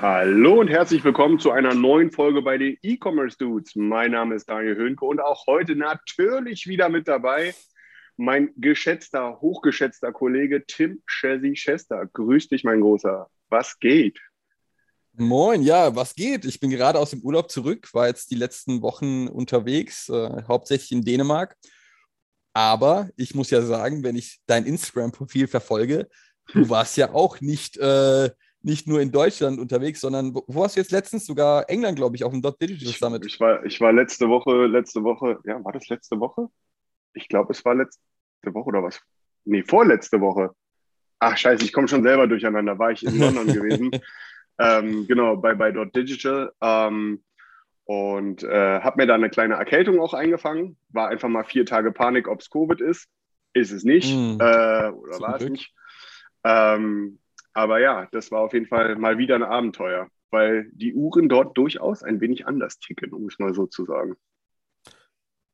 Hallo und herzlich willkommen zu einer neuen Folge bei den E-Commerce Dudes. Mein Name ist Daniel Höhnke und auch heute natürlich wieder mit dabei mein geschätzter, hochgeschätzter Kollege Tim Chessy Chester. Grüß dich, mein Großer. Was geht? Moin, ja, was geht? Ich bin gerade aus dem Urlaub zurück, war jetzt die letzten Wochen unterwegs, äh, hauptsächlich in Dänemark. Aber ich muss ja sagen, wenn ich dein Instagram-Profil verfolge, du warst ja auch nicht, äh, nicht nur in Deutschland unterwegs, sondern wo, wo warst du jetzt letztens? Sogar England, glaube ich, auf dem Dot Digital Ich, Summit. ich, war, ich war letzte Woche, letzte Woche, ja, war das letzte Woche? Ich glaube, es war letzte Woche oder was? Nee, vorletzte Woche. Ach, scheiße, ich komme schon selber durcheinander. War ich in London gewesen. Ähm, genau, bei, bei Dot Digital. Ähm, und äh, habe mir da eine kleine Erkältung auch eingefangen. War einfach mal vier Tage Panik, ob es Covid ist. Ist es nicht. Mm. Äh, oder war es nicht. Ähm, aber ja, das war auf jeden Fall mal wieder ein Abenteuer, weil die Uhren dort durchaus ein wenig anders ticken, um es mal so zu sagen.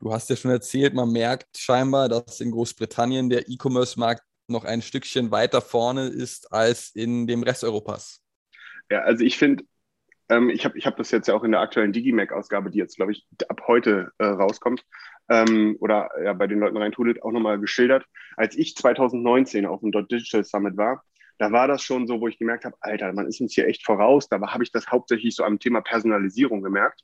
Du hast ja schon erzählt, man merkt scheinbar, dass in Großbritannien der E-Commerce-Markt noch ein Stückchen weiter vorne ist als in dem Rest Europas. Ja, also ich finde, ähm, ich habe ich hab das jetzt ja auch in der aktuellen Digimac-Ausgabe, die jetzt, glaube ich, ab heute äh, rauskommt, ähm, oder ja, bei den Leuten reintudelt, auch nochmal geschildert. Als ich 2019 auf dem Dot Digital Summit war, da war das schon so, wo ich gemerkt habe, Alter, man ist uns hier echt voraus. Da habe ich das hauptsächlich so am Thema Personalisierung gemerkt.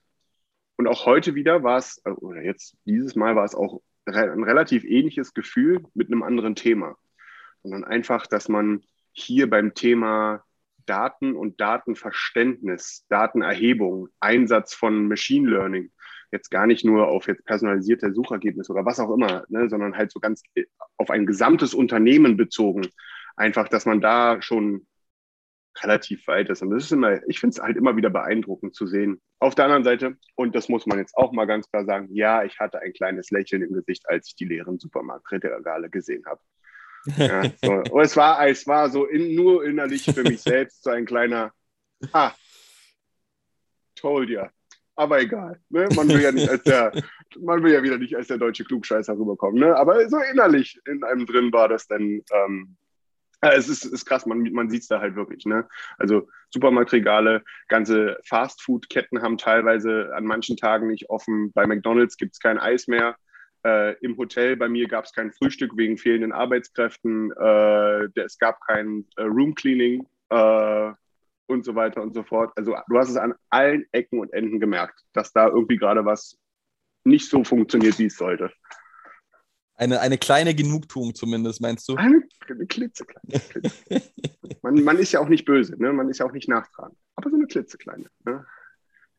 Und auch heute wieder war es, äh, oder jetzt dieses Mal war es auch ein relativ ähnliches Gefühl mit einem anderen Thema. Sondern einfach, dass man hier beim Thema Daten und Datenverständnis, Datenerhebung, Einsatz von Machine Learning, jetzt gar nicht nur auf jetzt personalisierte Suchergebnisse oder was auch immer, ne, sondern halt so ganz äh, auf ein gesamtes Unternehmen bezogen. Einfach, dass man da schon relativ weit ist. Und das ist immer, ich finde es halt immer wieder beeindruckend zu sehen. Auf der anderen Seite, und das muss man jetzt auch mal ganz klar sagen, ja, ich hatte ein kleines Lächeln im Gesicht, als ich die leeren Supermarktregale gesehen habe. Ja, so. Und es war, es war so in, nur innerlich für mich selbst so ein kleiner, ah, told ya. Aber egal. Ne? Man will ja nicht als der, man will ja wieder nicht als der deutsche Klugscheißer rüberkommen. Ne? Aber so innerlich in einem drin war das dann, ähm, es ist, ist krass, man, man sieht es da halt wirklich. Ne? Also Supermarktregale, ganze Fastfood-Ketten haben teilweise an manchen Tagen nicht offen. Bei McDonalds gibt es kein Eis mehr. Äh, Im Hotel bei mir gab es kein Frühstück wegen fehlenden Arbeitskräften. Äh, es gab kein äh, Room Cleaning äh, und so weiter und so fort. Also du hast es an allen Ecken und Enden gemerkt, dass da irgendwie gerade was nicht so funktioniert, wie es sollte. Eine, eine kleine Genugtuung zumindest, meinst du? Eine, eine klitzekleine. klitzekleine. man, man ist ja auch nicht böse, ne? man ist ja auch nicht nachtragend. Aber so eine klitzekleine. Ne?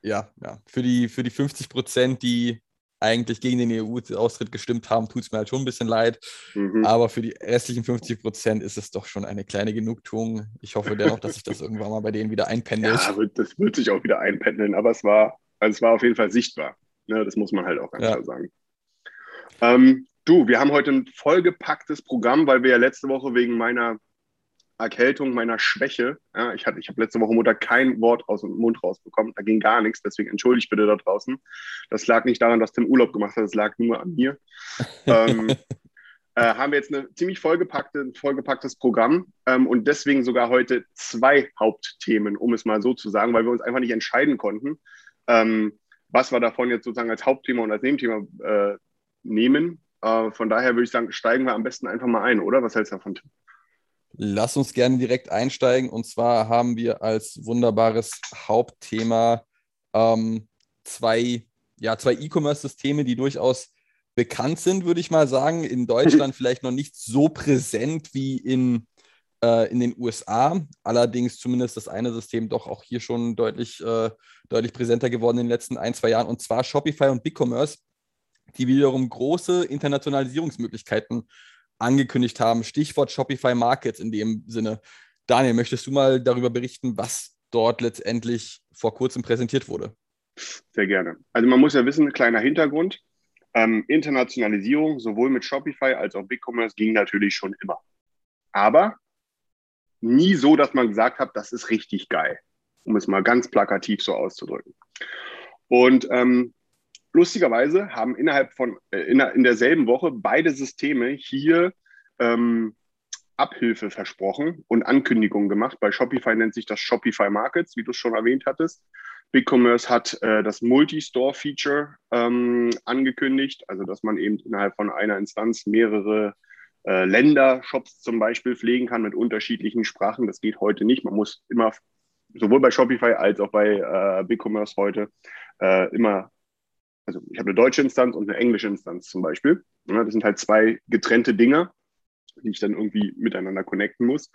Ja, ja. Für die, für die 50 Prozent, die eigentlich gegen den EU-Austritt gestimmt haben, tut es mir halt schon ein bisschen leid. Mhm. Aber für die restlichen 50 Prozent ist es doch schon eine kleine Genugtuung. Ich hoffe dennoch, dass sich das irgendwann mal bei denen wieder einpendelt. Ja, das wird sich auch wieder einpendeln, aber es war, also es war auf jeden Fall sichtbar. Ne? Das muss man halt auch ganz Ja. klar sagen. Ähm, du, wir haben heute ein vollgepacktes Programm, weil wir ja letzte Woche wegen meiner Erkältung, meiner Schwäche, ja, ich, hatte- ich habe letzte Woche Montag kein Wort aus dem Mund rausbekommen, da ging gar nichts, deswegen entschuldigt bitte da draußen. Das lag nicht daran, dass Tim Urlaub gemacht hat, das lag nur an mir. ähm, äh, haben wir jetzt eine ziemlich vollgepackte, ein vollgepacktes Programm ähm, und deswegen sogar heute zwei Hauptthemen, um es mal so zu sagen, weil wir uns einfach nicht entscheiden konnten, ähm, was wir davon jetzt sozusagen als Hauptthema und als Nebenthema äh, nehmen. Äh, von daher würde ich sagen, steigen wir am besten einfach mal ein, oder? Was hältst du davon, Tim? Lass uns gerne direkt einsteigen. Und zwar haben wir als wunderbares Hauptthema ähm, zwei, ja, zwei E-Commerce-Systeme, die durchaus bekannt sind, würde ich mal sagen. In Deutschland vielleicht noch nicht so präsent wie in, äh, in den USA. Allerdings zumindest das eine System doch auch hier schon deutlich, äh, deutlich präsenter geworden in den letzten ein, zwei Jahren. Und zwar Shopify und BigCommerce, die wiederum große Internationalisierungsmöglichkeiten angekündigt haben. Stichwort Shopify Markets in dem Sinne. Daniel, möchtest du mal darüber berichten, was dort letztendlich vor kurzem präsentiert wurde? Sehr gerne. Also man muss ja wissen, kleiner Hintergrund. Ähm, Internationalisierung sowohl mit Shopify als auch BigCommerce ging natürlich schon immer. Aber nie so, dass man gesagt hat, das ist richtig geil, um es mal ganz plakativ so auszudrücken. Und ähm, lustigerweise haben innerhalb von äh, in, in, derselben Woche beide Systeme hier ähm, Abhilfe versprochen und Ankündigungen gemacht. Bei Shopify nennt sich das Shopify Markets, wie du es schon erwähnt hattest. BigCommerce hat äh, das Multi-Store-Feature ähm, angekündigt, also dass man eben innerhalb von einer Instanz mehrere äh, Länder-Shops zum Beispiel pflegen kann mit unterschiedlichen Sprachen. Das geht heute nicht. Man muss immer, sowohl bei Shopify als auch bei äh, BigCommerce heute, äh, immer, also ich habe eine deutsche Instanz und eine englische Instanz zum Beispiel. Ja, das sind halt zwei getrennte Dinge, die ich dann irgendwie miteinander connecten muss.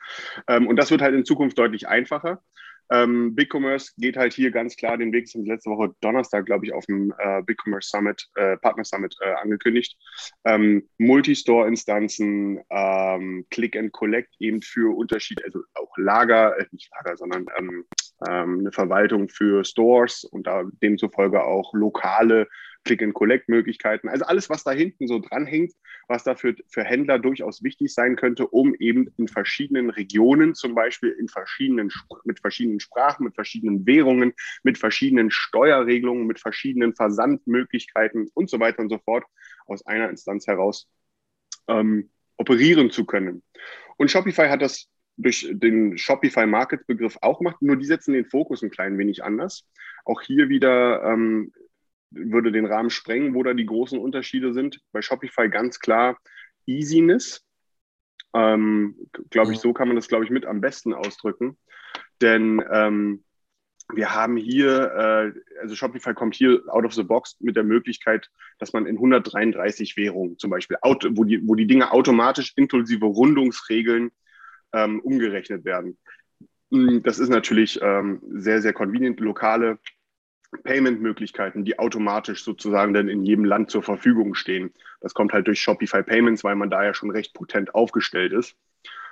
Ähm, und das wird halt in Zukunft deutlich einfacher. Ähm, BigCommerce geht halt hier ganz klar den Weg, das haben letzte Woche Donnerstag, glaube ich, auf dem äh, BigCommerce Summit, äh, Partner Summit äh, angekündigt. Ähm, Multistore-Instanzen, ähm, Click and Collect eben für Unterschiede, also auch Lager, äh, nicht Lager, sondern ähm, eine Verwaltung für Stores und demzufolge auch lokale Click-and-Collect-Möglichkeiten. Also alles, was da hinten so dranhängt, was dafür für Händler durchaus wichtig sein könnte, um eben in verschiedenen Regionen, zum Beispiel in verschiedenen, mit verschiedenen Sprachen, mit verschiedenen Währungen, mit verschiedenen Steuerregelungen, mit verschiedenen Versandmöglichkeiten und so weiter und so fort aus einer Instanz heraus ähm, operieren zu können. Und Shopify hat das durch den Shopify Market Begriff auch gemacht, nur die setzen den Fokus ein klein wenig anders. Auch hier wieder ähm, würde den Rahmen sprengen, wo da die großen Unterschiede sind. Bei Shopify ganz klar Easiness. Ähm, glaube ich, so kann man das, glaube ich, mit am besten ausdrücken. Denn ähm, wir haben hier, äh, also Shopify kommt hier out of the box mit der Möglichkeit, dass man in 133 Währungen zum Beispiel, wo die, wo die Dinge automatisch inklusive Rundungsregeln ähm, umgerechnet werden. Das ist natürlich ähm, sehr, sehr convenient. Lokale Payment-Möglichkeiten, die automatisch sozusagen dann in jedem Land zur Verfügung stehen. Das kommt halt durch Shopify Payments, weil man da ja schon recht potent aufgestellt ist.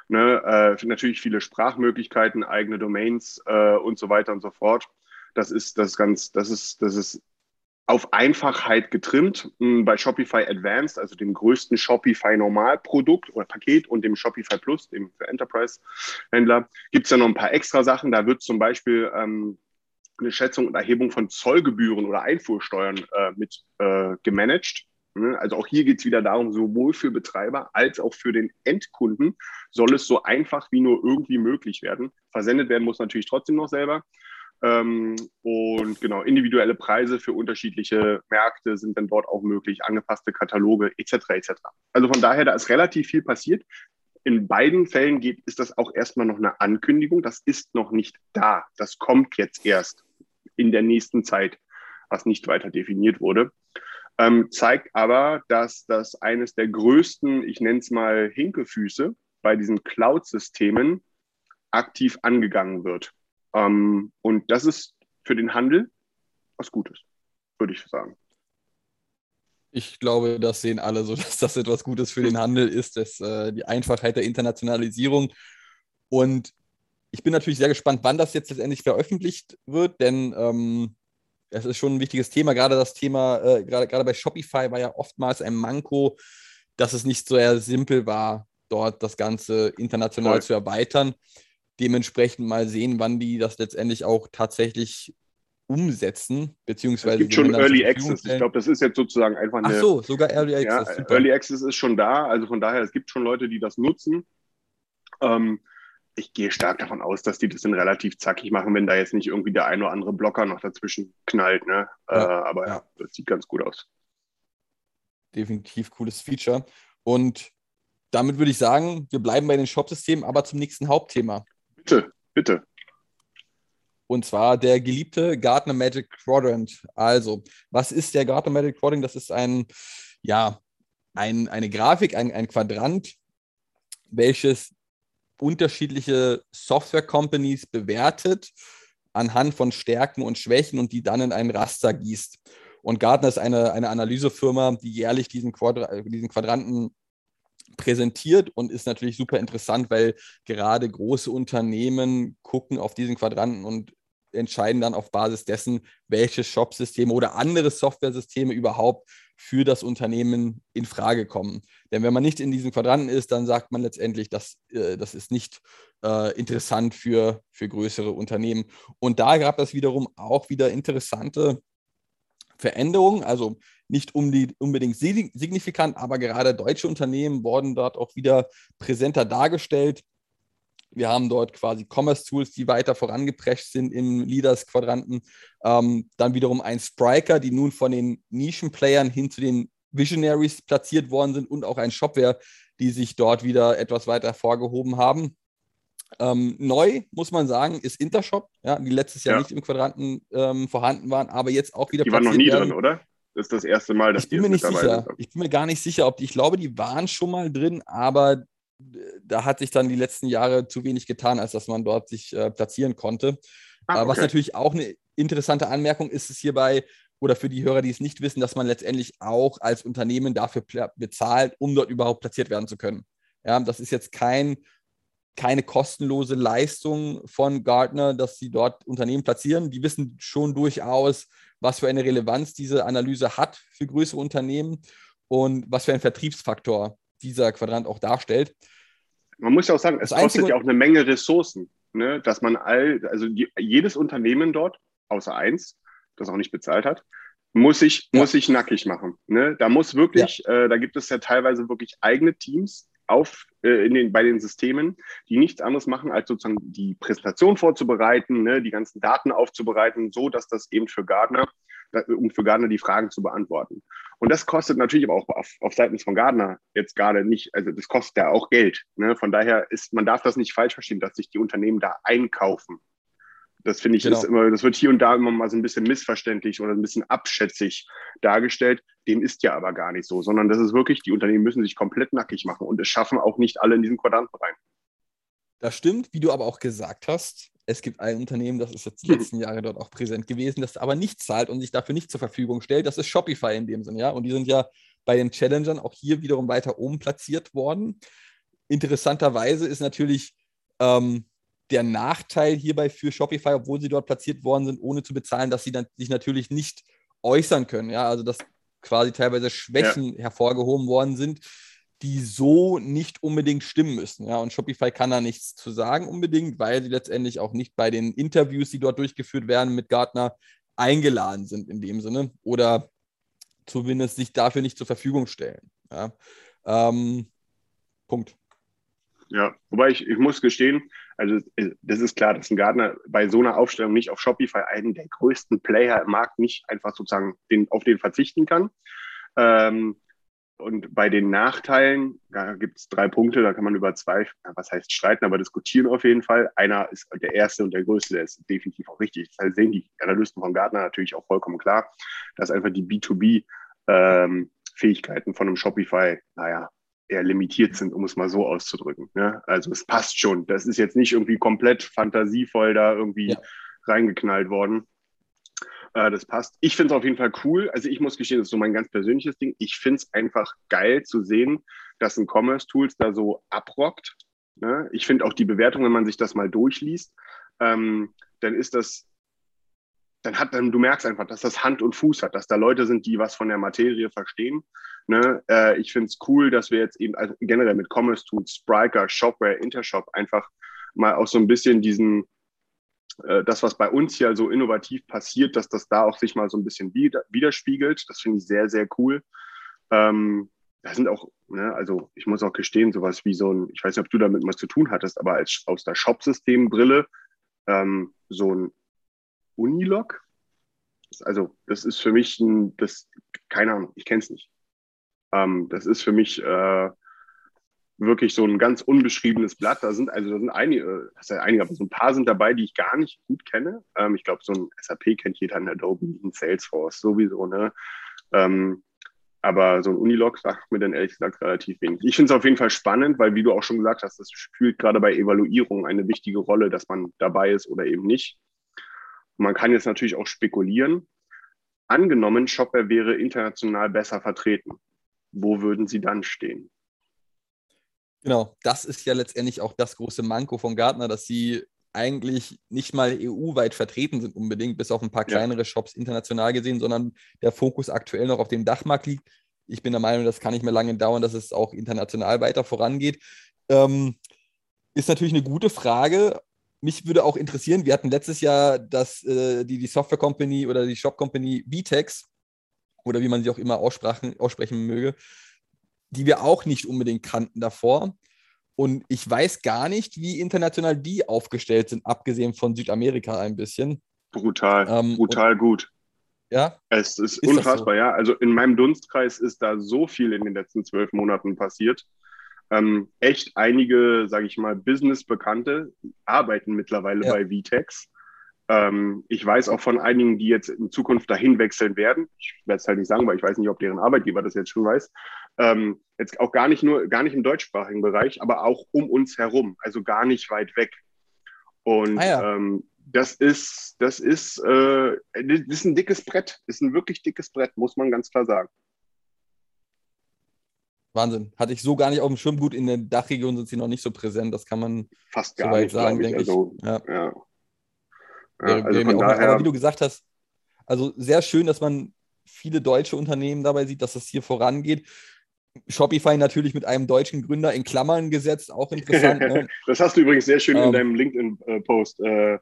Ne, äh, natürlich viele Sprachmöglichkeiten, eigene Domains äh, und so weiter und so fort. Das ist das ganz, das ist, das ist auf Einfachheit getrimmt. Hm, bei Shopify Advanced, also dem größten Shopify Normalprodukt oder Paket und dem Shopify Plus, dem für Enterprise-Händler, gibt es ja noch ein paar extra Sachen. Da wird zum Beispiel ähm, eine Schätzung und Erhebung von Zollgebühren oder Einfuhrsteuern äh, mit äh, gemanagt. Ne? Also auch hier geht es wieder darum, sowohl für Betreiber als auch für den Endkunden soll es so einfach wie nur irgendwie möglich werden. Versendet werden muss natürlich trotzdem noch selber. Ähm, und genau, individuelle Preise für unterschiedliche Märkte sind dann dort auch möglich, angepasste Kataloge etc. etc. Also von daher, da ist relativ viel passiert. In beiden Fällen geht, ist das auch erstmal noch eine Ankündigung. Das ist noch nicht da. Das kommt jetzt erst in der nächsten Zeit, was nicht weiter definiert wurde. Ähm, zeigt aber, dass das eines der größten, ich nenne es mal Hinkefüße bei diesen Cloud-Systemen aktiv angegangen wird. Ähm, und das ist für den Handel was Gutes, würde ich sagen. Ich glaube, das sehen alle so, dass das etwas Gutes für den Handel ist, dass, äh, die Einfachheit der Internationalisierung. Und ich bin natürlich sehr gespannt, wann das jetzt letztendlich veröffentlicht wird, denn ähm, es ist schon ein wichtiges Thema. Gerade das Thema, äh, gerade, gerade bei Shopify war ja oftmals ein Manko, dass es nicht so sehr simpel war, dort das Ganze international Voll. zu erweitern. Dementsprechend mal sehen, wann die das letztendlich auch tatsächlich umsetzen, beziehungsweise. Es gibt schon Early Access. Ich glaube, das ist jetzt sozusagen einfach eine. Ach so, sogar Early Access. Ja, Early Access ist schon da. Also von daher, es gibt schon Leute, die das nutzen. Ähm, ich gehe stark davon aus, dass die das dann relativ zackig machen, wenn da jetzt nicht irgendwie der ein oder andere Blocker noch dazwischen knallt. Ne? Ja, äh, aber ja. das sieht ganz gut aus. Definitiv cooles Feature. Und damit würde ich sagen, wir bleiben bei den Shop-Systemen, aber zum nächsten Hauptthema. Bitte, bitte. Und zwar der geliebte Gartner Magic Quadrant. Also, was ist der Gartner Magic Quadrant? Das ist ein, ja, ein, eine Grafik, ein, ein Quadrant, welches unterschiedliche Software-Companies bewertet anhand von Stärken und Schwächen und die dann in ein Raster gießt. Und Gartner ist eine, eine Analysefirma, die jährlich diesen, Quadra diesen Quadranten präsentiert und ist natürlich super interessant, weil gerade große Unternehmen gucken auf diesen Quadranten und entscheiden dann auf Basis dessen, welche Shop-Systeme oder andere Software-Systeme überhaupt für das Unternehmen in Frage kommen. Denn wenn man nicht in diesen Quadranten ist, dann sagt man letztendlich, dass, äh, das ist nicht äh, interessant für, für größere Unternehmen. Und da gab es wiederum auch wieder interessante Veränderungen, also nicht um die, unbedingt signifikant, aber gerade deutsche Unternehmen wurden dort auch wieder präsenter dargestellt. Wir haben dort quasi Commerce-Tools, die weiter vorangeprescht sind im Leaders-Quadranten. Ähm, dann wiederum ein Spriker, die nun von den Nischen-Playern hin zu den Visionaries platziert worden sind und auch ein Shopware, die sich dort wieder etwas weiter hervorgehoben haben. Ähm, neu, muss man sagen, ist Intershop, ja, die letztes Jahr ja. nicht im Quadranten ähm, vorhanden waren, aber jetzt auch wieder Die waren noch nie werden. drin, oder? Das ist das erste Mal, dass ich bin mir nicht sicher. Ich bin mir gar nicht sicher, ob die, ich glaube, die waren schon mal drin, aber da hat sich dann die letzten Jahre zu wenig getan, als dass man dort sich äh, platzieren konnte. Ah, okay. Was natürlich auch eine interessante Anmerkung ist, ist hierbei, oder für die Hörer, die es nicht wissen, dass man letztendlich auch als Unternehmen dafür bezahlt, um dort überhaupt platziert werden zu können. Ja, das ist jetzt kein, keine kostenlose Leistung von Gartner, dass sie dort Unternehmen platzieren. Die wissen schon durchaus, was für eine Relevanz diese Analyse hat für größere Unternehmen und was für ein Vertriebsfaktor dieser Quadrant auch darstellt. Man muss ja auch sagen, es das kostet ja auch eine Menge Ressourcen, ne? dass man all, also die, jedes Unternehmen dort, außer eins, das auch nicht bezahlt hat, muss sich, ja. muss sich nackig machen. Ne? Da muss wirklich, ja. äh, da gibt es ja teilweise wirklich eigene Teams auf, äh, in den, bei den Systemen, die nichts anderes machen, als sozusagen die Präsentation vorzubereiten, ne? die ganzen Daten aufzubereiten, so dass das eben für Gardner um für Gardner die Fragen zu beantworten. Und das kostet natürlich aber auch auf, auf Seiten von Gardner jetzt gerade nicht, also das kostet ja auch Geld. Ne? Von daher ist, man darf das nicht falsch verstehen, dass sich die Unternehmen da einkaufen. Das finde ich, genau. ist immer, das wird hier und da immer mal so ein bisschen missverständlich oder ein bisschen abschätzig dargestellt. Dem ist ja aber gar nicht so, sondern das ist wirklich, die Unternehmen müssen sich komplett nackig machen und es schaffen auch nicht alle in diesen Quadranten rein. Das stimmt, wie du aber auch gesagt hast. Es gibt ein Unternehmen, das ist jetzt die letzten Jahre dort auch präsent gewesen, das aber nicht zahlt und sich dafür nicht zur Verfügung stellt. Das ist Shopify in dem Sinne, ja. Und die sind ja bei den Challengern auch hier wiederum weiter oben platziert worden. Interessanterweise ist natürlich ähm, der Nachteil hierbei für Shopify, obwohl sie dort platziert worden sind, ohne zu bezahlen, dass sie dann sich natürlich nicht äußern können. Ja, also dass quasi teilweise Schwächen ja. hervorgehoben worden sind, die so nicht unbedingt stimmen müssen. Ja, und Shopify kann da nichts zu sagen unbedingt, weil sie letztendlich auch nicht bei den Interviews, die dort durchgeführt werden mit Gartner, eingeladen sind in dem Sinne oder zumindest sich dafür nicht zur Verfügung stellen. Ja. Ähm, Punkt. Ja, wobei ich, ich muss gestehen, also das ist klar, dass ein Gartner bei so einer Aufstellung nicht auf Shopify, einen der größten Player im Markt, nicht einfach sozusagen den, auf den verzichten kann. Ähm, und bei den Nachteilen, da gibt es drei Punkte, da kann man über zwei, was heißt streiten, aber diskutieren auf jeden Fall. Einer ist der erste und der größte, der ist definitiv auch richtig. Das sehen die Analysten von Gartner natürlich auch vollkommen klar, dass einfach die B2B-Fähigkeiten ähm, von einem Shopify, naja, eher limitiert sind, um es mal so auszudrücken. Ne? Also es passt schon. Das ist jetzt nicht irgendwie komplett fantasievoll da irgendwie ja. reingeknallt worden. Äh, das passt. Ich finde es auf jeden Fall cool. Also ich muss gestehen, das ist so mein ganz persönliches Ding. Ich finde es einfach geil zu sehen, dass ein Commerce Tools da so abrockt. Ne? Ich finde auch die Bewertung, wenn man sich das mal durchliest, ähm, dann ist das dann hat dann, du merkst einfach, dass das Hand und Fuß hat, dass da Leute sind, die was von der Materie verstehen. Ne? Äh, ich finde es cool, dass wir jetzt eben also generell mit Commerce Tools, Spriker, Shopware, Intershop einfach mal auch so ein bisschen diesen, äh, das, was bei uns hier so innovativ passiert, dass das da auch sich mal so ein bisschen widerspiegelt. Das finde ich sehr, sehr cool. Ähm, da sind auch, ne, also ich muss auch gestehen, sowas wie so ein, ich weiß nicht, ob du damit was zu tun hattest, aber als aus der Shop-System-Brille ähm, so ein Unilog. Also das ist für mich ein, das, keine Ahnung, ich kenne es nicht. Ähm, das ist für mich äh, wirklich so ein ganz unbeschriebenes Blatt. Da sind also da sind einige, das heißt einige, aber so ein paar sind dabei, die ich gar nicht gut kenne. Ähm, ich glaube, so ein SAP kennt jeder in Adobe, ein Salesforce sowieso, ne? Ähm, aber so ein Unilog sagt mir dann ehrlich gesagt relativ wenig. Ich finde es auf jeden Fall spannend, weil, wie du auch schon gesagt hast, das spielt gerade bei Evaluierung eine wichtige Rolle, dass man dabei ist oder eben nicht. man kann jetzt natürlich auch spekulieren. Angenommen, Shopware wäre international besser vertreten. Wo würden sie dann stehen? Genau, das ist ja letztendlich auch das große Manko von Gartner, dass sie eigentlich nicht mal EU-weit vertreten sind unbedingt, bis auf ein paar kleinere ja. Shops international gesehen, sondern der Fokus aktuell noch auf dem Dachmarkt liegt. Ich bin der Meinung, das kann nicht mehr lange dauern, dass es auch international weiter vorangeht. Ähm, ist natürlich eine gute Frage. Mich würde auch interessieren, wir hatten letztes Jahr das, äh, die, die Software Company oder die Shop Company Vtex oder wie man sie auch immer aussprechen, aussprechen möge, die wir auch nicht unbedingt kannten davor. Und ich weiß gar nicht, wie international die aufgestellt sind, abgesehen von Südamerika ein bisschen. Brutal, ähm, brutal gut. Ja. Es ist, ist unfassbar, so? ja. Also in meinem Dunstkreis ist da so viel in den letzten zwölf Monaten passiert. Ähm, echt einige, sage ich mal, Business-Bekannte arbeiten mittlerweile ja. bei Vtex. Ähm, ich weiß auch von einigen, die jetzt in Zukunft dahin wechseln werden. Ich werde es halt nicht sagen, weil ich weiß nicht, ob deren Arbeitgeber das jetzt schon weiß. Ähm, jetzt auch gar nicht nur, gar nicht im deutschsprachigen Bereich, aber auch um uns herum, also gar nicht weit weg. Und ah ja. ähm, das ist, das ist, äh, das ist ein dickes Brett, das ist ein wirklich dickes Brett, muss man ganz klar sagen. Wahnsinn. Hatte ich so gar nicht auf dem Schirm. Gut, in der Dachregion sind sie noch nicht so präsent. Das kann man fast gar nicht sagen, denke ich. Also, ja. ja. Ja, also von daher, aber wie du gesagt hast, also sehr schön, dass man viele deutsche Unternehmen dabei sieht, dass das hier vorangeht. Shopify natürlich mit einem deutschen Gründer in Klammern gesetzt, auch interessant. Ne? das hast du übrigens sehr schön ähm, in deinem LinkedIn-Post. Äh,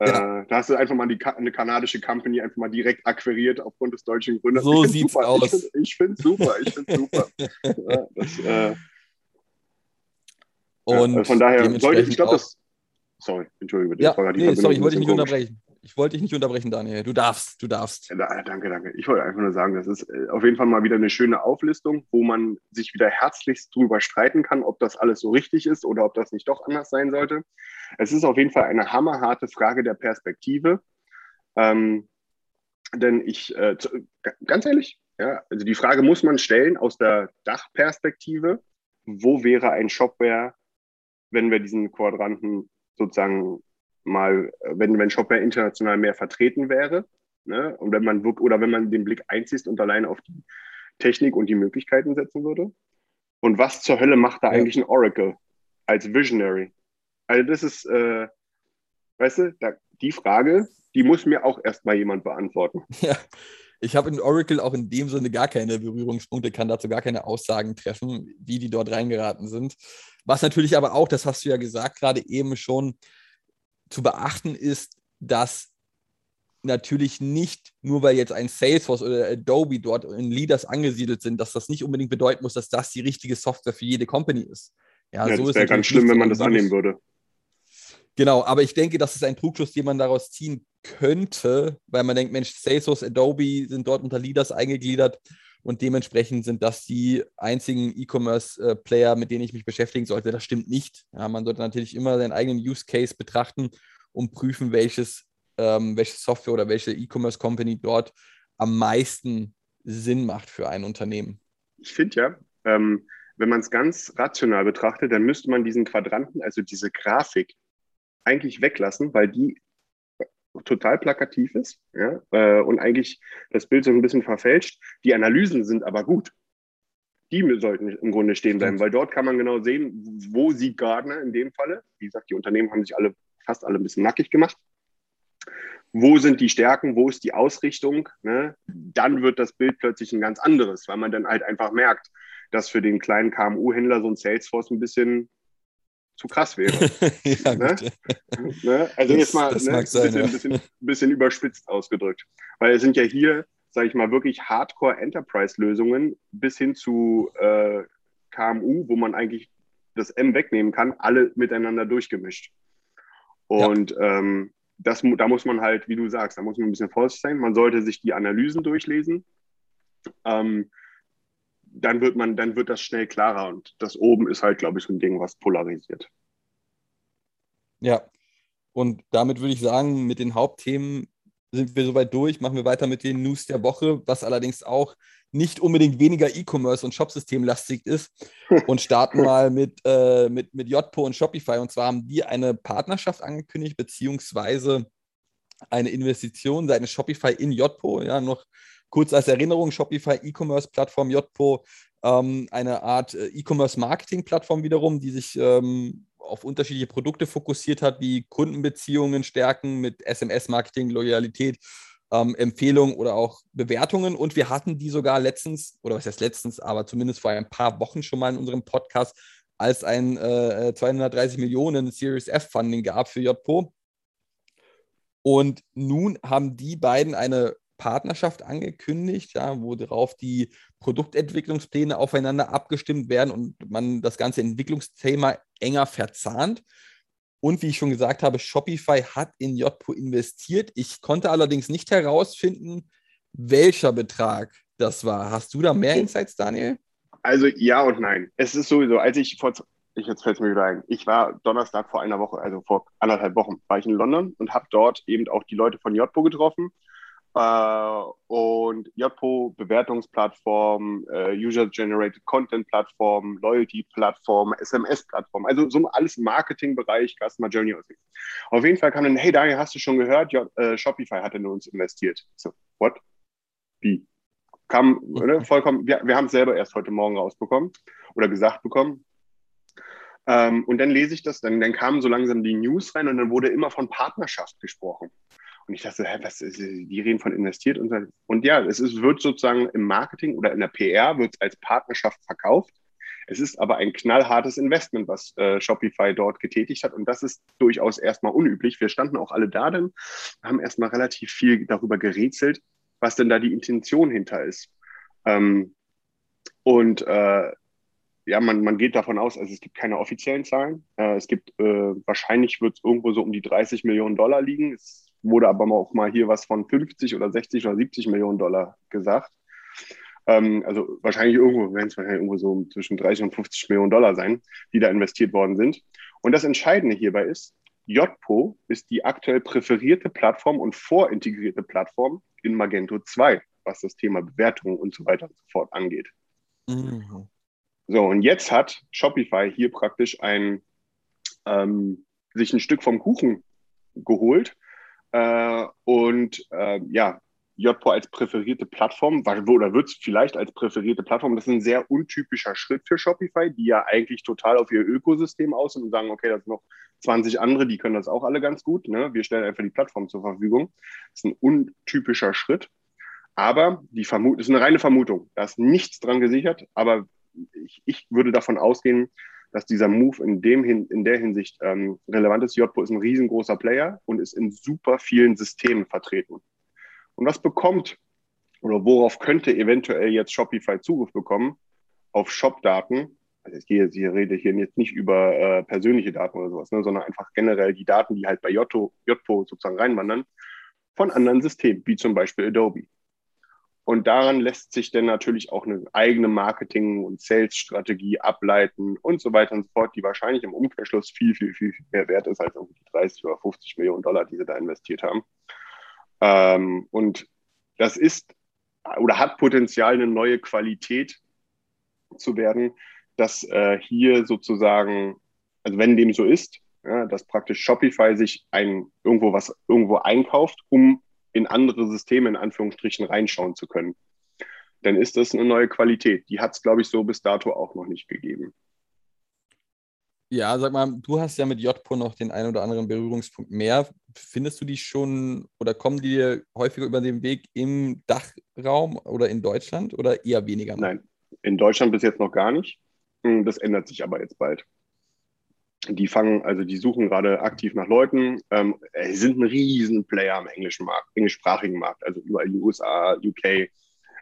ja. Äh, da hast du einfach mal die, eine kanadische Company einfach mal direkt akquiriert aufgrund des deutschen Gründers. So sieht es aus. Ich finde es super, ich finde super. ja, das, äh, Und ja, von daher, sollte, ich glaube, das, Sorry, entschuldige bitte. Ja, nee, sorry, ich wollte dich nicht unterbrechen. Ich wollte dich nicht unterbrechen, Daniel. Du darfst, du darfst. Ja, danke, danke. Ich wollte einfach nur sagen, das ist äh, auf jeden Fall mal wieder eine schöne Auflistung, wo man sich wieder herzlichst drüber streiten kann, ob das alles so richtig ist oder ob das nicht doch anders sein sollte. Es ist auf jeden Fall eine hammerharte Frage der Perspektive. Ähm, denn ich, äh, ganz ehrlich, ja, also die Frage muss man stellen aus der Dachperspektive. Wo wäre ein Shopware, wenn wir diesen Quadranten sozusagen mal, wenn, wenn Shopware international mehr vertreten wäre, ne, und wenn man oder wenn man den Blick einzieht und allein auf die Technik und die Möglichkeiten setzen würde. Und was zur Hölle macht da ja. eigentlich ein Oracle als Visionary? Also das ist, äh, weißt du, da, die Frage, die muss mir auch erstmal jemand beantworten. Ja, ich habe in Oracle auch in dem Sinne gar keine Berührungspunkte, kann dazu gar keine Aussagen treffen, wie die dort reingeraten sind. Was natürlich aber auch, das hast du ja gesagt, gerade eben schon zu beachten ist, dass natürlich nicht, nur weil jetzt ein Salesforce oder Adobe dort in Leaders angesiedelt sind, dass das nicht unbedingt bedeuten muss, dass das die richtige Software für jede Company ist. Ja, ja so das wäre ganz schlimm, wenn man das annehmen würde. Genau, aber ich denke, das ist ein Trugschluss, den man daraus ziehen könnte, weil man denkt, Mensch, Salesforce, Adobe sind dort unter Leaders eingegliedert und dementsprechend sind das die einzigen E-Commerce-Player, mit denen ich mich beschäftigen sollte. Das stimmt nicht. Ja, man sollte natürlich immer seinen eigenen Use Case betrachten und prüfen, welches, ähm, welche Software oder welche E-Commerce-Company dort am meisten Sinn macht für ein Unternehmen. Ich finde ja, ähm, wenn man es ganz rational betrachtet, dann müsste man diesen Quadranten, also diese Grafik, eigentlich weglassen, weil die total plakativ ist ja, äh, und eigentlich das Bild so ein bisschen verfälscht. Die Analysen sind aber gut. Die sollten im Grunde stehen bleiben, weil dort kann man genau sehen, wo sieht Gardner in dem Falle. Wie gesagt, die Unternehmen haben sich alle fast alle ein bisschen nackig gemacht. Wo sind die Stärken? Wo ist die Ausrichtung? Ne? Dann wird das Bild plötzlich ein ganz anderes, weil man dann halt einfach merkt, dass für den kleinen KMU-Händler so ein Salesforce ein bisschen zu krass wäre. ja, ne? Ne? Also das, jetzt mal ne? ein bisschen, ja. bisschen, bisschen, überspitzt ausgedrückt. Weil es sind ja hier, sage ich mal, wirklich Hardcore-Enterprise-Lösungen bis hin zu äh, KMU, wo man eigentlich das M wegnehmen kann, alle miteinander durchgemischt. Und ja. ähm, das, da muss man halt, wie du sagst, da muss man ein bisschen vorsichtig sein. Man sollte sich die Analysen durchlesen. Ähm, dann wird man, dann wird das schnell klarer und das oben ist halt, glaube ich, so ein Ding, was polarisiert. Ja, und damit würde ich sagen, mit den Hauptthemen sind wir soweit durch. Machen wir weiter mit den News der Woche, was allerdings auch nicht unbedingt weniger E-Commerce und Shopsystem-lastig ist. Und starten mal mit, äh, mit, mit JPO und Shopify. Und zwar haben die eine Partnerschaft angekündigt, beziehungsweise eine Investition seitens Shopify in JPO. Ja, noch kurz als Erinnerung, Shopify E-Commerce-Plattform JPO, ähm, eine Art äh, E-Commerce-Marketing-Plattform wiederum, die sich ähm, auf unterschiedliche Produkte fokussiert hat, wie Kundenbeziehungen stärken mit SMS-Marketing, Loyalität, ähm, Empfehlungen oder auch Bewertungen. Und wir hatten die sogar letztens, oder was heißt letztens, aber zumindest vor ein paar Wochen schon mal in unserem Podcast, als ein äh, 230 Millionen Series F Funding gab für JPO. Und nun haben die beiden eine Partnerschaft angekündigt, ja, worauf die Produktentwicklungspläne aufeinander abgestimmt werden und man das ganze Entwicklungsthema enger verzahnt. Und wie ich schon gesagt habe, Shopify hat in JPO investiert. Ich konnte allerdings nicht herausfinden, welcher Betrag das war. Hast du da mehr Insights, Daniel? Also ja und nein. Es ist sowieso, als ich vor, ich jetzt fällt es mir wieder ein, ich war Donnerstag vor einer Woche, also vor anderthalb Wochen, war ich in London und habe dort eben auch die Leute von JPO getroffen äh, und JPO, Bewertungsplattform, äh, User-Generated Content-Plattform, Loyalty-Plattform, SMS-Plattform, also so alles Marketingbereich, Customer Journey aussehen. Auf jeden Fall kam dann, hey Daniel, hast du schon gehört, J äh, Shopify hat in uns investiert. Ich so, what? Wie? Kam ne, vollkommen, wir, wir haben es selber erst heute Morgen rausbekommen oder gesagt bekommen. Ähm, und dann lese ich das, dann, dann kamen so langsam die News rein und dann wurde immer von Partnerschaft gesprochen. Und ich dachte, hä, was die reden von investiert und. Und ja, es ist, wird sozusagen im Marketing oder in der PR wird es als Partnerschaft verkauft. Es ist aber ein knallhartes Investment, was äh, Shopify dort getätigt hat. Und das ist durchaus erstmal unüblich. Wir standen auch alle da dann, haben erstmal relativ viel darüber gerätselt, was denn da die Intention hinter ist. Ähm, und äh, ja, man, man geht davon aus, also es gibt keine offiziellen Zahlen. Äh, es gibt, äh, wahrscheinlich wird es irgendwo so um die 30 Millionen Dollar liegen. Es wurde aber auch mal hier was von 50 oder 60 oder 70 Millionen Dollar gesagt. Ähm, also wahrscheinlich irgendwo, werden es wahrscheinlich irgendwo so zwischen 30 und 50 Millionen Dollar sein, die da investiert worden sind. Und das Entscheidende hierbei ist, JPO ist die aktuell präferierte Plattform und vorintegrierte Plattform in Magento 2, was das Thema Bewertung und so weiter und so fort angeht. Mhm. So, und jetzt hat Shopify hier praktisch ein, ähm, sich ein Stück vom Kuchen geholt äh, und äh, ja, JPO als präferierte Plattform, oder wird es vielleicht als präferierte Plattform, das ist ein sehr untypischer Schritt für Shopify, die ja eigentlich total auf ihr Ökosystem aus und sagen, okay, das sind noch 20 andere, die können das auch alle ganz gut. Ne? Wir stellen einfach die Plattform zur Verfügung. Das ist ein untypischer Schritt. Aber die Vermutung, ist eine reine Vermutung. Da ist nichts dran gesichert, aber ich, ich würde davon ausgehen, dass dieser Move in, dem hin, in der Hinsicht ähm, relevant ist. JPO ist ein riesengroßer Player und ist in super vielen Systemen vertreten. Und was bekommt oder worauf könnte eventuell jetzt Shopify Zugriff bekommen? Auf Shop-Daten. Also ich, gehe, ich rede hier jetzt nicht über äh, persönliche Daten oder sowas, ne, sondern einfach generell die Daten, die halt bei JPO sozusagen reinwandern, von anderen Systemen, wie zum Beispiel Adobe. Und daran lässt sich dann natürlich auch eine eigene Marketing- und Sales-Strategie ableiten und so weiter und so fort, die wahrscheinlich im Umkehrschluss viel, viel, viel, mehr wert ist als irgendwie 30 oder 50 Millionen Dollar, die sie da investiert haben. Ähm, und das ist oder hat Potenzial, eine neue Qualität zu werden, dass äh, hier sozusagen, also wenn dem so ist, ja, dass praktisch Shopify sich ein, irgendwo was irgendwo einkauft, um in andere Systeme in Anführungsstrichen reinschauen zu können, dann ist das eine neue Qualität. Die hat es, glaube ich, so bis dato auch noch nicht gegeben. Ja, sag mal, du hast ja mit JPO noch den einen oder anderen Berührungspunkt mehr. Findest du die schon oder kommen die dir häufiger über den Weg im Dachraum oder in Deutschland oder eher weniger? Nein, in Deutschland bis jetzt noch gar nicht. Hm, das ändert sich aber jetzt bald. Die fangen, also die suchen gerade aktiv nach Leuten, ähm, sind ein riesen Player am englischen Markt, englischsprachigen Markt, also überall in den USA, UK,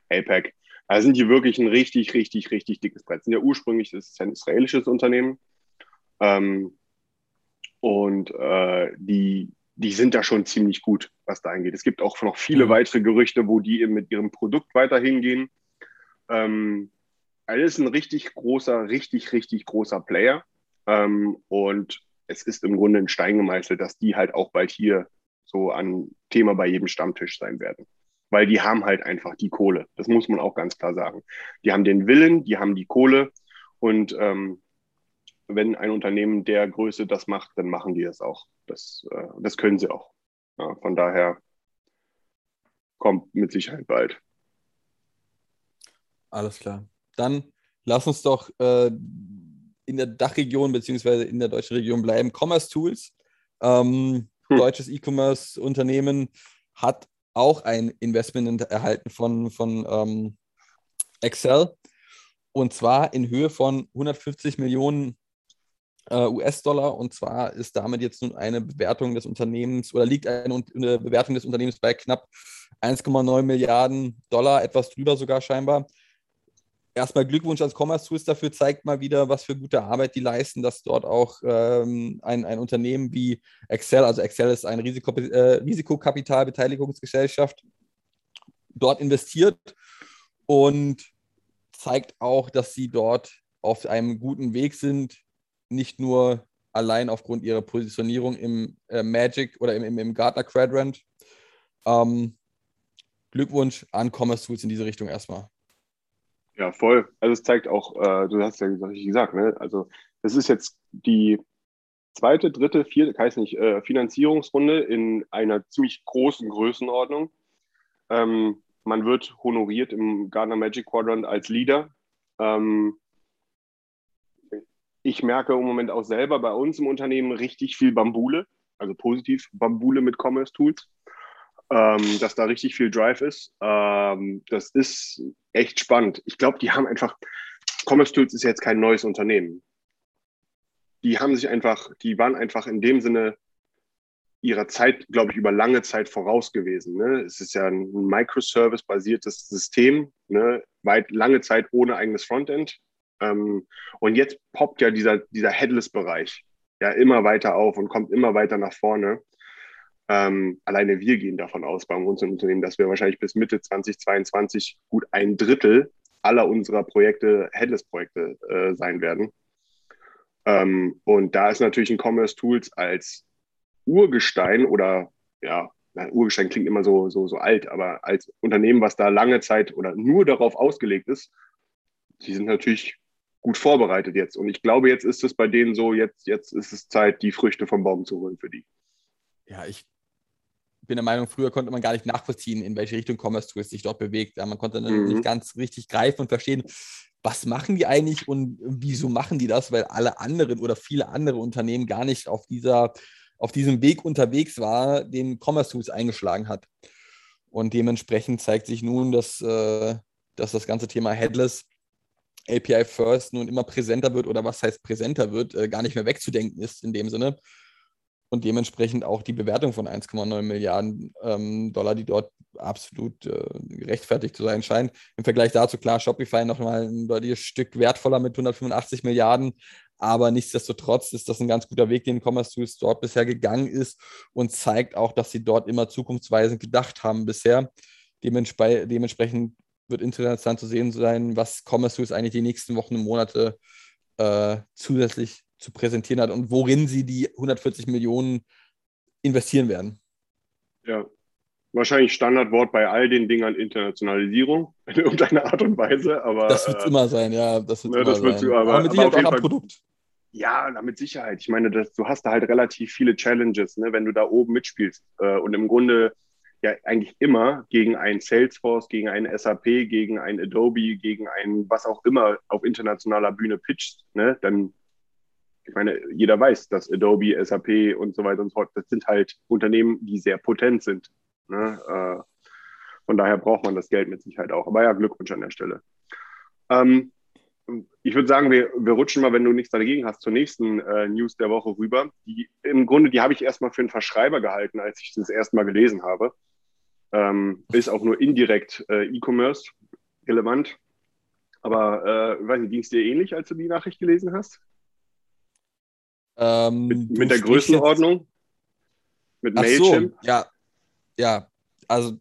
APEC. Da sind die wirklich ein richtig, richtig, richtig dickes Brett. Sind ja ursprünglich ist ein israelisches Unternehmen. Ähm, und äh, die, die sind da schon ziemlich gut, was da angeht. Es gibt auch noch viele mhm. weitere Gerüchte, wo die eben mit ihrem Produkt weiter hingehen. Ähm, also ist ein richtig großer, richtig, richtig großer Player. Ähm, und es ist im Grunde ein Stein gemeißelt, dass die halt auch bald hier so ein Thema bei jedem Stammtisch sein werden. Weil die haben halt einfach die Kohle. Das muss man auch ganz klar sagen. Die haben den Willen, die haben die Kohle. Und ähm, wenn ein Unternehmen der Größe das macht, dann machen die das auch. Das, äh, das können sie auch. Ja, von daher kommt mit Sicherheit bald. Alles klar. Dann lass uns doch äh, in der Dachregion beziehungsweise in der deutschen Region bleiben. Commerce Tools, ähm, hm. deutsches E-Commerce-Unternehmen, hat auch ein Investment erhalten von, von ähm, Excel und zwar in Höhe von 150 Millionen äh, US-Dollar. Und zwar ist damit jetzt nun eine Bewertung des Unternehmens oder liegt eine, eine Bewertung des Unternehmens bei knapp 1,9 Milliarden Dollar, etwas drüber sogar scheinbar. Erstmal Glückwunsch ans Commerce Tools dafür, zeigt mal wieder, was für gute Arbeit die leisten, dass dort auch ähm, ein, ein Unternehmen wie Excel, also Excel ist eine Risiko, äh, Risikokapitalbeteiligungsgesellschaft, dort investiert und zeigt auch, dass sie dort auf einem guten Weg sind, nicht nur allein aufgrund ihrer Positionierung im äh, Magic oder im, im, im Gartner Quadrant. Ähm, Glückwunsch an Commerce Tools in diese Richtung erstmal. Ja, voll. Also es zeigt auch, äh, du hast ja richtig gesagt, ne? also das ist jetzt die zweite, dritte, vierte, heißt nicht, äh, Finanzierungsrunde in einer ziemlich großen Größenordnung. Ähm, man wird honoriert im Gartner Magic Quadrant als Leader. Ähm, ich merke im Moment auch selber bei uns im Unternehmen richtig viel Bambule, also positiv Bambule mit Commerce Tools, ähm, dass da richtig viel Drive ist. Ähm, das ist echt spannend. Ich glaube, die haben einfach, Commerce Tools ist jetzt kein neues Unternehmen. Die haben sich einfach, die waren einfach in dem Sinne ihrer Zeit, glaube ich, über lange Zeit voraus gewesen. Ne? Es ist ja ein Microservice-basiertes System, ne? weit lange Zeit ohne eigenes Frontend. Ähm, und jetzt poppt ja dieser, dieser Headless-Bereich ja immer weiter auf und kommt immer weiter nach vorne. Ähm, alleine wir gehen davon aus bei unserem Unternehmen, dass wir wahrscheinlich bis Mitte 2022 gut ein Drittel aller unserer Projekte Headless-Projekte äh, sein werden. Ähm, und da ist natürlich ein Commerce Tools als Urgestein oder ja, Urgestein klingt immer so, so, so alt, aber als Unternehmen, was da lange Zeit oder nur darauf ausgelegt ist, die sind natürlich gut vorbereitet jetzt. Und ich glaube, jetzt ist es bei denen so, jetzt, jetzt ist es Zeit, die Früchte vom Baum zu holen für die. Ja, ich bin der Meinung, früher konnte man gar nicht nachvollziehen, in welche Richtung Commerce Tools sich dort bewegt. Ja, man konnte mhm. nicht ganz richtig greifen und verstehen, was machen die eigentlich und wieso machen die das, weil alle anderen oder viele andere Unternehmen gar nicht auf dieser auf diesem Weg unterwegs war, den Commerce Tools eingeschlagen hat. Und dementsprechend zeigt sich nun, dass, äh, dass das ganze Thema Headless API First nun immer präsenter wird oder was heißt präsenter wird, äh, gar nicht mehr wegzudenken ist in dem Sinne. Und dementsprechend auch die Bewertung von 1,9 Milliarden ähm, Dollar, die dort absolut äh, gerechtfertigt zu sein scheint. Im Vergleich dazu, klar, Shopify nochmal ein deutliches Stück wertvoller mit 185 Milliarden, aber nichtsdestotrotz ist das ein ganz guter Weg, den Commerce Tools dort bisher gegangen ist und zeigt auch, dass sie dort immer zukunftsweisend gedacht haben bisher. Dementspre dementsprechend wird interessant zu sehen sein, was Commerce Tools eigentlich die nächsten Wochen und Monate äh, zusätzlich zu präsentieren hat und worin sie die 140 Millionen investieren werden. Ja, wahrscheinlich Standardwort bei all den Dingern Internationalisierung in irgendeiner Art und Weise. Aber, das wird es äh, immer sein, ja. Das wird ne, immer sein. aber, aber mit Sicherheit auch am Produkt. Ja, na, mit Sicherheit. Ich meine, das, du hast da halt relativ viele Challenges, ne, wenn du da oben mitspielst. Äh, und im Grunde ja eigentlich immer gegen ein Salesforce, gegen ein SAP, gegen ein Adobe, gegen ein was auch immer auf internationaler Bühne pitcht, ne, dann, ich meine, jeder weiß, dass Adobe, SAP und so weiter und so fort, das sind halt Unternehmen, die sehr potent sind. Ne? Äh, von daher braucht man das Geld mit Sicherheit auch. Aber ja, Glückwunsch an der Stelle. Ähm, ich würde sagen, wir, wir rutschen mal, wenn du nichts dagegen hast, zur nächsten äh, News der Woche rüber. Die, Im Grunde, die habe ich erstmal für einen Verschreiber gehalten, als ich das erste Mal gelesen habe. Ähm, ist auch nur indirekt äh, E-Commerce relevant. Aber äh, weiß nicht, ging es dir ähnlich, als du die Nachricht gelesen hast? Ähm, mit, mit der Größenordnung? Mit Mailchimp? So, ja, ja. Also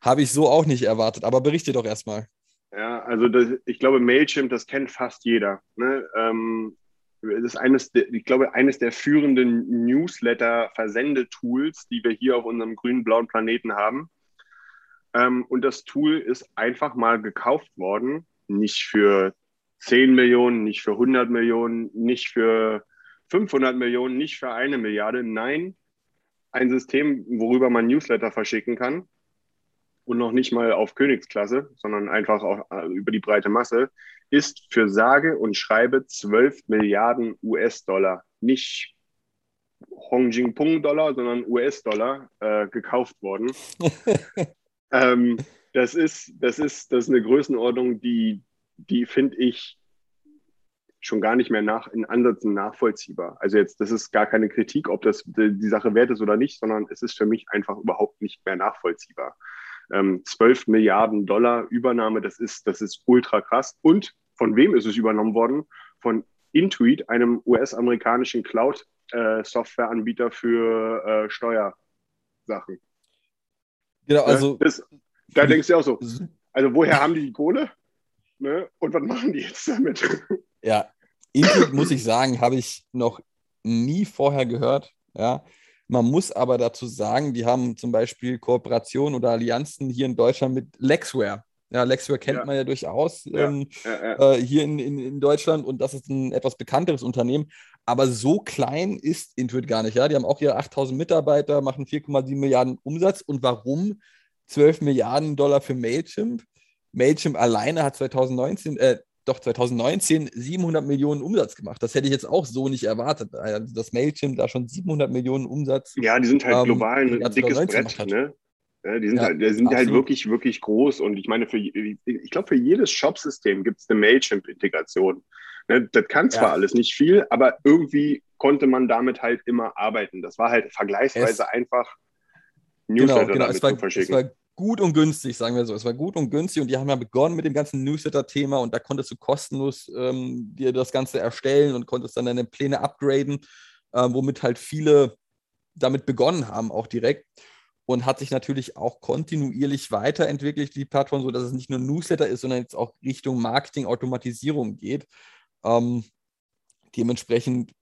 habe ich so auch nicht erwartet, aber berichte doch erstmal. Ja, also das, ich glaube, Mailchimp, das kennt fast jeder. Ne? Ähm, das ist eines, der, ich glaube, eines der führenden Newsletter-Versendetools, die wir hier auf unserem grün-blauen Planeten haben. Ähm, und das Tool ist einfach mal gekauft worden, nicht für 10 Millionen, nicht für 100 Millionen, nicht für 500 Millionen, nicht für eine Milliarde. Nein, ein System, worüber man Newsletter verschicken kann, und noch nicht mal auf Königsklasse, sondern einfach auch äh, über die breite Masse, ist für sage und schreibe 12 Milliarden US-Dollar, nicht Hong Jingpung-Dollar, sondern US-Dollar äh, gekauft worden. ähm, das, ist, das, ist, das ist eine Größenordnung, die, die finde ich schon gar nicht mehr nach, in Ansätzen nachvollziehbar. Also jetzt, das ist gar keine Kritik, ob das die Sache wert ist oder nicht, sondern es ist für mich einfach überhaupt nicht mehr nachvollziehbar. Ähm, 12 Milliarden Dollar Übernahme, das ist, das ist ultra krass. Und von wem ist es übernommen worden? Von Intuit, einem US-amerikanischen Cloud-Software-Anbieter für äh, Steuersachen. Genau, also. Das, da denkst du auch so, also woher haben die die Kohle? Ne? Und was machen die jetzt damit? Ja, Intuit, muss ich sagen, habe ich noch nie vorher gehört. Ja, man muss aber dazu sagen, die haben zum Beispiel Kooperationen oder Allianzen hier in Deutschland mit Lexware. Ja, Lexware kennt Ja. man ja durchaus Ja, ähm, Ja, ja. äh, hier in, in, in Deutschland und das ist ein etwas bekannteres Unternehmen. Aber so klein ist Intuit gar nicht. Ja? Die haben auch ihre 8000 Mitarbeiter, machen 4,7 Milliarden Umsatz. Und warum 12 Milliarden Dollar für Mailchimp? Mailchimp alleine hat 2019, äh, doch 2019 700 Millionen Umsatz gemacht. Das hätte ich jetzt auch so nicht erwartet. Also, dass Mailchimp da schon 700 Millionen Umsatz Ja, die sind halt ähm, global ein dickes 2019 Brett. Ne? Ja, die sind, Ja, halt, die sind halt wirklich, wirklich groß. Und ich meine, für, ich glaube, für jedes Shop-System gibt es eine Mailchimp-Integration. Ne? Das kann zwar Ja. alles nicht viel, aber irgendwie konnte man damit halt immer arbeiten. Das war halt vergleichsweise Es- einfach Genau, Newsletter genau. damit Es war, zu verschicken. Gut und günstig, sagen wir so. Es war gut und günstig und die haben ja begonnen mit dem ganzen Newsletter-Thema und da konntest du kostenlos ähm, dir das Ganze erstellen und konntest dann deine Pläne upgraden, äh, womit halt viele damit begonnen haben, auch direkt. Und hat sich natürlich auch kontinuierlich weiterentwickelt, die Plattform, sodass es nicht nur Newsletter ist, sondern jetzt auch Richtung Marketing, Automatisierung geht. Ähm, dementsprechend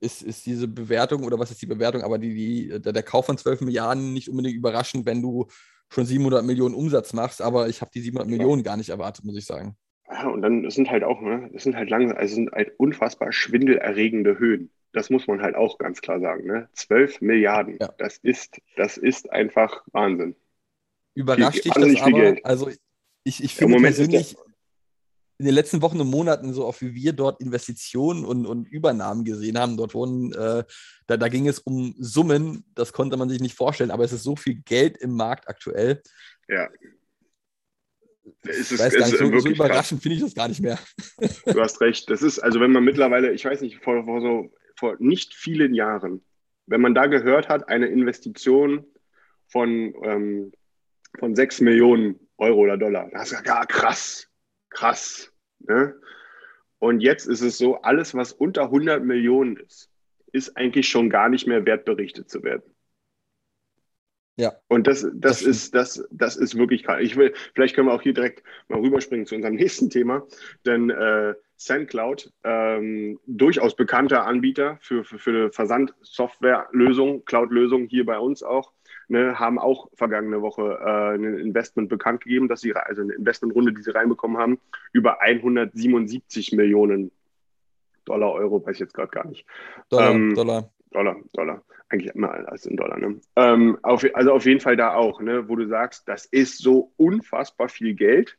ist, ist diese Bewertung oder was ist die Bewertung, aber die, die, der, Kauf von 12 Milliarden nicht unbedingt überraschend, wenn du schon 700 Millionen Umsatz machst, aber ich habe die 700 Millionen gar nicht erwartet, muss ich sagen. Ja, und dann sind halt auch, ne, es sind halt langsam, also sind halt unfassbar schwindelerregende Höhen. Das muss man halt auch ganz klar sagen. Ne? 12 Milliarden. Ja. Das ist, das ist einfach Wahnsinn. Überrascht dich das viel aber? Also ich, ich finde persönlich in den letzten Wochen und Monaten, so oft wie wir dort Investitionen und, und Übernahmen gesehen haben, dort wurden, äh, da, da ging es um Summen, das konnte man sich nicht vorstellen, aber es ist so viel Geld im Markt aktuell. Ja. Es ist, weiß gar nicht, ist so, so überraschend finde ich das gar nicht mehr. Du hast recht. Das ist, also wenn man mittlerweile, ich weiß nicht, vor, vor so vor nicht vielen Jahren, wenn man da gehört hat, eine Investition von, ähm, von 6 Millionen Euro oder Dollar, da hast du gesagt, ja, krass, krass. Ne? Und jetzt ist es so, alles, was unter 100 Millionen ist, ist eigentlich schon gar nicht mehr wert, berichtet zu werden. Ja. Und das, das, Das ist, das, das ist wirklich krass. Ich will, vielleicht können wir auch hier direkt mal rüberspringen zu unserem nächsten Thema, denn äh, SendCloud, ähm, durchaus bekannter Anbieter für, für, für Versandsoftwarelösungen, Cloud-Lösungen hier bei uns auch, ne, haben auch vergangene Woche äh, ein Investment bekannt gegeben, dass sie, also eine Investmentrunde, die sie reinbekommen haben, über 177 Millionen Dollar, Euro, weiß ich jetzt gerade gar nicht. Dollar, Ähm, Dollar. Dollar, Dollar. Eigentlich immer alles in Dollar. Ne? Ähm, auf, also auf jeden Fall da auch, ne, wo du sagst, das ist so unfassbar viel Geld.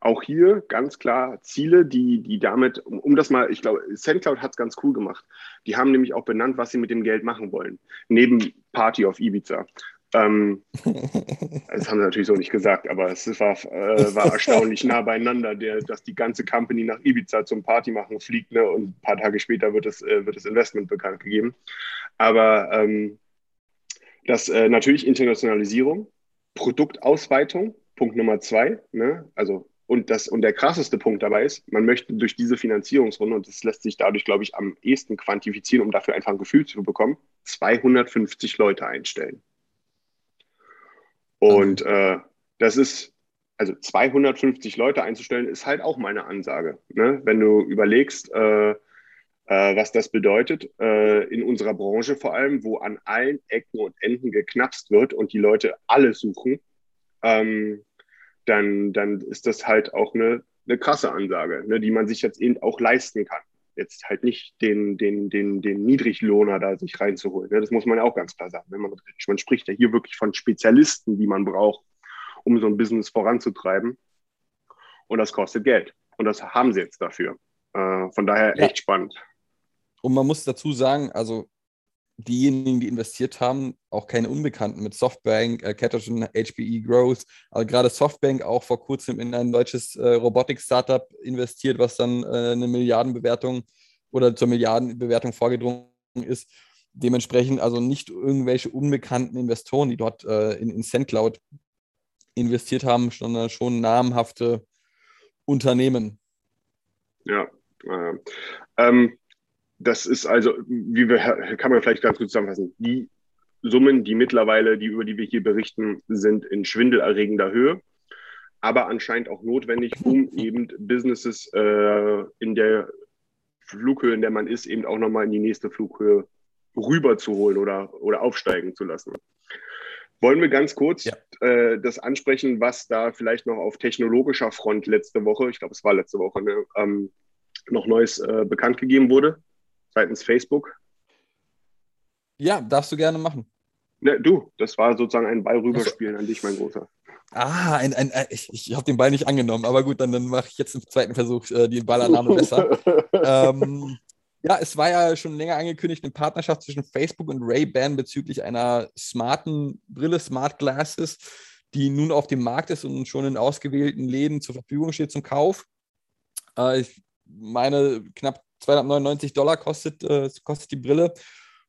Auch hier ganz klar Ziele, die, die damit, um, um das mal, ich glaube, SendCloud hat es ganz cool gemacht. Die haben nämlich auch benannt, was sie mit dem Geld machen wollen. Neben Party auf Ibiza. Ähm, das haben sie natürlich so nicht gesagt, aber es war, äh, war erstaunlich nah beieinander, der, dass die ganze Company nach Ibiza zum Party machen fliegt ne, und ein paar Tage später wird das, äh, wird das Investment bekannt gegeben. Aber ähm, das äh, natürlich Internationalisierung, Produktausweitung, Punkt Nummer zwei, ne? also und, das, und der krasseste Punkt dabei ist, man möchte durch diese Finanzierungsrunde, und das lässt sich dadurch, glaube ich, am ehesten quantifizieren, um dafür einfach ein Gefühl zu bekommen, 250 Leute einstellen. Und äh, das ist, also 250 Leute einzustellen, ist halt auch meine Ansage. Ne? Wenn du überlegst, äh, äh, was das bedeutet, äh, in unserer Branche vor allem, wo an allen Ecken und Enden geknapst wird und die Leute alle suchen, ähm, dann, dann ist das halt auch eine, eine krasse Ansage, ne, die man sich jetzt eben auch leisten kann. Jetzt halt nicht den, den, den, den Niedriglohner da sich reinzuholen. Ne? Das muss man auch ganz klar sagen. Ne? Man, man spricht ja hier wirklich von Spezialisten, die man braucht. um so ein Business voranzutreiben. Und das kostet Geld. Und das haben sie jetzt dafür. Äh, von daher Ja. echt spannend. Und man muss dazu sagen, also diejenigen, die investiert haben, auch keine Unbekannten mit Softbank, äh, Catterton, HPE Growth, also gerade Softbank auch vor kurzem in ein deutsches äh, Robotik-Startup investiert, was dann äh, eine Milliardenbewertung oder zur Milliardenbewertung vorgedrungen ist. Dementsprechend also nicht irgendwelche unbekannten Investoren, die dort äh, in, in SendCloud investiert haben, sondern schon namhafte Unternehmen. Ja. Äh, ähm, das ist also, wie wir, kann man vielleicht ganz kurz zusammenfassen, die Summen, die mittlerweile, die über die wir hier berichten, sind in schwindelerregender Höhe, aber anscheinend auch notwendig, um eben Businesses äh, in der Flughöhe, in der man ist, eben auch nochmal in die nächste Flughöhe rüberzuholen oder, oder aufsteigen zu lassen. Wollen wir ganz kurz Ja. äh, das ansprechen, was da vielleicht noch auf technologischer Front letzte Woche, ich glaube, es war letzte Woche, ne, ähm, noch Neues äh, bekannt gegeben wurde seitens Facebook? Ja, darfst du gerne machen. Ne, du, das war sozusagen ein Ball rüberspielen an dich, mein Großer. Ah, ein, ein, ein, ich, ich habe den Ball nicht angenommen, aber gut, dann, dann mache ich jetzt im zweiten Versuch äh, die Ballannahme besser. ähm, ja, es war ja schon länger angekündigt, eine Partnerschaft zwischen Facebook und Ray-Ban bezüglich einer smarten Brille, Smart Glasses, die nun auf dem Markt ist und schon in ausgewählten Läden zur Verfügung steht zum Kauf. Äh, ich meine, knapp 299 Dollar kostet, äh, kostet die Brille.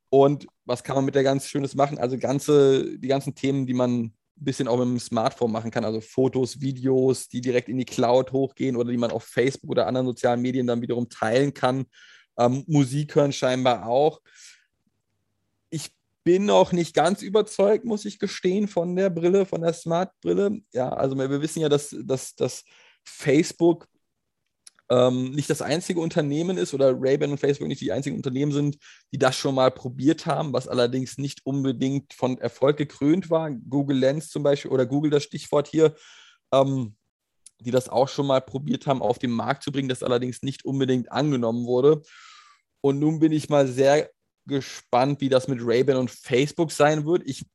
Und was kann man mit der ganz Schönes machen? Also ganze, die ganzen Themen, die man ein bisschen auch mit dem Smartphone machen kann, also Fotos, Videos, die direkt in die Cloud hochgehen oder die man auf Facebook oder anderen sozialen Medien dann wiederum teilen kann. Ähm, Musik hören scheinbar auch. Ich bin noch nicht ganz überzeugt, muss ich gestehen, von der Brille, von der Smart-Brille. Ja, also wir wissen ja, dass, dass, dass Facebook ähm, nicht das einzige Unternehmen ist oder Ray-Ban und Facebook nicht die einzigen Unternehmen sind, die das schon mal probiert haben, was allerdings nicht unbedingt von Erfolg gekrönt war. Google Lens zum Beispiel oder Google das Stichwort hier, ähm, die das auch schon mal probiert haben, auf den Markt zu bringen, das allerdings nicht unbedingt angenommen wurde. Und nun bin ich mal sehr gespannt, wie das mit Ray-Ban und Facebook sein wird. Ich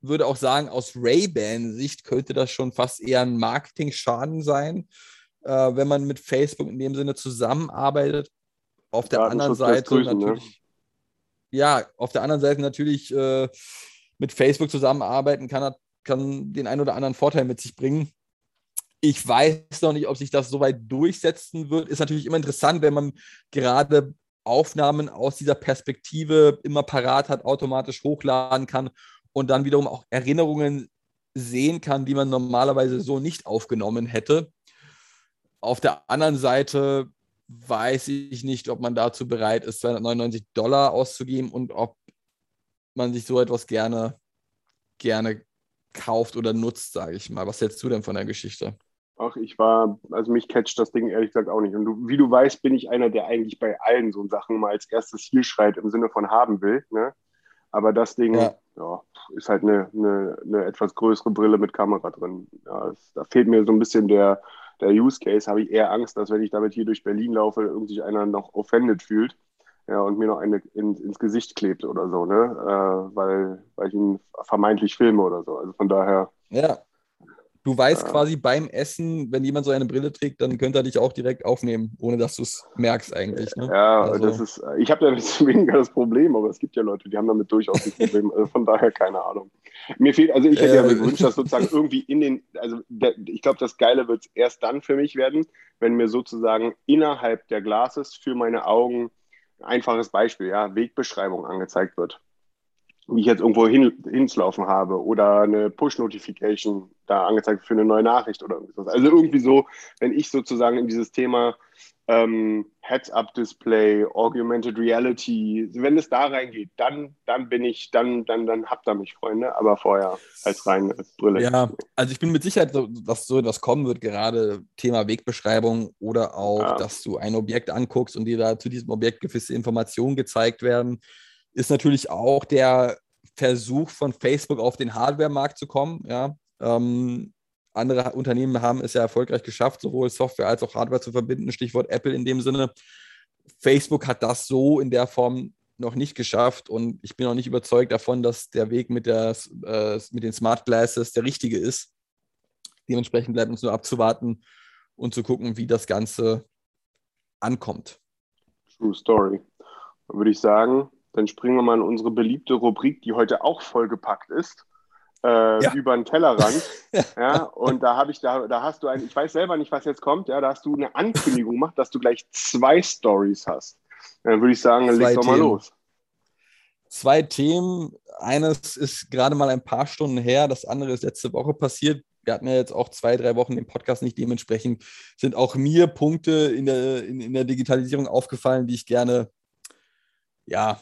würde auch sagen, aus Ray-Ban-Sicht könnte das schon fast eher ein Marketing-Schaden sein, äh, wenn man mit Facebook in dem Sinne zusammenarbeitet. Auf der anderen Seite grüßen, ne? natürlich, ja, auf der anderen Seite natürlich äh, mit Facebook zusammenarbeiten kann, kann den einen oder anderen Vorteil mit sich bringen. Ich weiß noch nicht, ob sich das so weit durchsetzen wird. Ist natürlich immer interessant, wenn man gerade Aufnahmen aus dieser Perspektive immer parat hat, automatisch hochladen kann und dann wiederum auch Erinnerungen sehen kann, die man normalerweise so nicht aufgenommen hätte. Auf der anderen Seite weiß ich nicht, ob man dazu bereit ist, 299 Dollar auszugeben und ob man sich so etwas gerne, gerne kauft oder nutzt, sage ich mal. Was hältst du denn von der Geschichte? Ach, ich war, also mich catcht das Ding ehrlich gesagt auch nicht. Und du, wie du weißt, bin ich einer, der eigentlich bei allen so Sachen mal als erstes hier schreit im Sinne von haben will. Ne? Aber das Ding Ja. ja. ist halt eine, eine, eine etwas größere Brille mit Kamera drin. Ja, es, da fehlt mir so ein bisschen der, der Use Case. Habe ich eher Angst, dass wenn ich damit hier durch Berlin laufe, irgendwie einer noch offended fühlt ja, und mir noch eine in, ins Gesicht klebt oder so, ne? Äh, weil, weil ich ihn vermeintlich filme oder so. Also von daher. Ja. Du weißt Ja. quasi beim Essen, wenn jemand so eine Brille trägt, dann könnte er dich auch direkt aufnehmen, ohne dass du es merkst eigentlich. Ne? Ja, Also- das ist, ich habe damit weniger das Problem, aber es gibt ja Leute, die haben damit durchaus ein Problem. Also von daher keine Ahnung. Mir fehlt, also ich hätte ja Äh. gewünscht, dass sozusagen irgendwie in den, also der, ich glaube, das Geile wird erst dann für mich werden, wenn mir sozusagen innerhalb der Glases für meine Augen ein einfaches Beispiel, ja, Wegbeschreibung angezeigt wird. Wie ich jetzt irgendwo hin, hinzulaufen habe oder eine Push-Notification da angezeigt wird für eine neue Nachricht oder irgendwas. Also irgendwie so, wenn ich sozusagen in dieses Thema ähm, Heads-Up-Display, Augmented Reality, wenn es da reingeht, dann, dann bin ich, dann, dann, dann habt ihr mich, Freunde, aber vorher als rein als Brille. Ja, also ich bin mit Sicherheit, dass so etwas kommen wird, gerade Thema Wegbeschreibung oder auch, Ja. dass du ein Objekt anguckst und dir da zu diesem Objekt gewisse Informationen gezeigt werden, ist natürlich auch der Versuch von Facebook auf den Hardware-Markt zu kommen. Ja. Ähm, andere Unternehmen haben es ja erfolgreich geschafft, sowohl Software als auch Hardware zu verbinden. Stichwort Apple in dem Sinne. Facebook hat das so in der Form noch nicht geschafft und ich bin auch nicht überzeugt davon, dass der Weg mit, der, äh, mit den Smart Glasses der richtige ist. Dementsprechend bleibt uns nur abzuwarten und zu gucken, wie das Ganze ankommt. True Story. Dann würde ich sagen, dann springen wir mal in unsere beliebte Rubrik, die heute auch vollgepackt ist. Äh, ja. über den Tellerrand. ja, und da habe ich, da, da hast du ein, ich weiß selber nicht, was jetzt kommt, ja, da hast du eine Ankündigung gemacht, dass du gleich zwei Stories hast. Dann würde ich sagen, leg doch mal los. Zwei Themen. Eines ist gerade mal ein paar Stunden her, das andere ist letzte Woche passiert. Wir hatten ja jetzt auch zwei, drei Wochen den Podcast nicht. Dementsprechend sind auch mir Punkte in der, in, in der Digitalisierung aufgefallen, die ich gerne ja,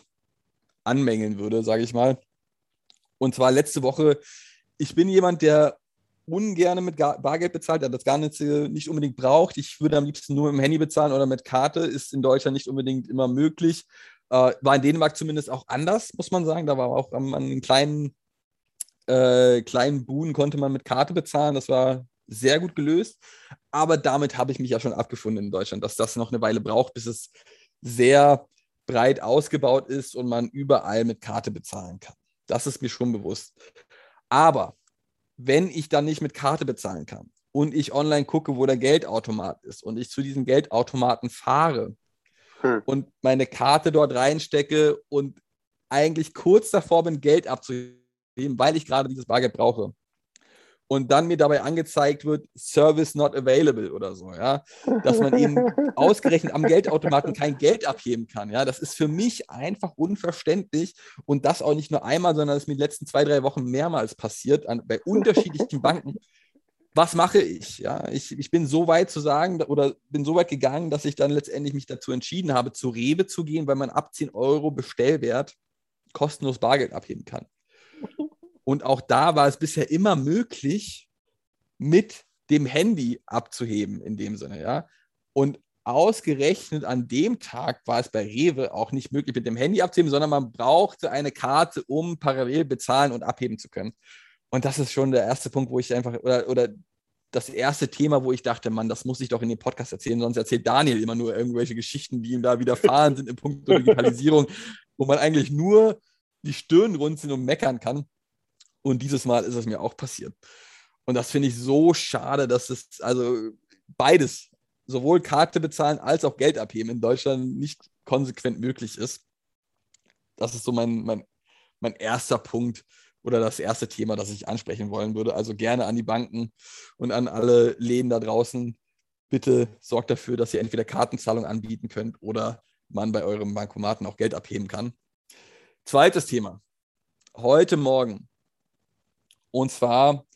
anmängeln würde, sage ich mal. Und zwar letzte Woche, ich bin jemand, der ungern mit Bargeld bezahlt, der das gar nicht, nicht unbedingt braucht. Ich würde am liebsten nur mit dem Handy bezahlen oder mit Karte, ist in Deutschland nicht unbedingt immer möglich. Äh, war in Dänemark zumindest auch anders, muss man sagen. Da war auch an, an kleinen, äh, kleinen Buden konnte man mit Karte bezahlen. Das war sehr gut gelöst. Aber damit habe ich mich ja schon abgefunden in Deutschland, dass das noch eine Weile braucht, bis es sehr breit ausgebaut ist und man überall mit Karte bezahlen kann. Das ist mir schon bewusst. Aber wenn ich dann nicht mit Karte bezahlen kann und ich online gucke, wo der Geldautomat ist und ich zu diesem Geldautomaten fahre hm. und meine Karte dort reinstecke und eigentlich kurz davor bin, Geld abzuheben, weil ich gerade dieses Bargeld brauche, und dann mir dabei angezeigt wird, Service not available oder so, ja. Dass man eben ausgerechnet am Geldautomaten kein Geld abheben kann, ja. Das ist für mich einfach unverständlich und das auch nicht nur einmal, sondern das ist mir in den letzten zwei, drei Wochen mehrmals passiert an, bei unterschiedlichen Banken. Was mache ich? Ja, ich, ich bin so weit zu sagen oder bin so weit gegangen, dass ich dann letztendlich mich dazu entschieden habe, zu Rewe zu gehen, weil man ab 10 Euro Bestellwert kostenlos Bargeld abheben kann. Und auch da war es bisher immer möglich, mit dem Handy abzuheben, in dem Sinne, ja. Und ausgerechnet an dem Tag war es bei Rewe auch nicht möglich, mit dem Handy abzuheben, sondern man brauchte eine Karte, um parallel bezahlen und abheben zu können. Und das ist schon der erste Punkt, wo ich einfach, oder, oder das erste Thema, wo ich dachte, Mann, das muss ich doch in dem Podcast erzählen, sonst erzählt Daniel immer nur irgendwelche Geschichten, die ihm da widerfahren sind im Punkt Digitalisierung, wo man eigentlich nur die Stirn runzeln und meckern kann. Und dieses Mal ist es mir auch passiert. Und das finde ich so schade, dass es also beides, sowohl Karte bezahlen als auch Geld abheben in Deutschland nicht konsequent möglich ist. Das ist so mein, mein, mein erster Punkt oder das erste Thema, das ich ansprechen wollen würde. Also gerne an die Banken und an alle Läden da draußen. Bitte sorgt dafür, dass ihr entweder Kartenzahlung anbieten könnt oder man bei eurem Bankomaten auch Geld abheben kann. Zweites Thema. Heute Morgen und zwar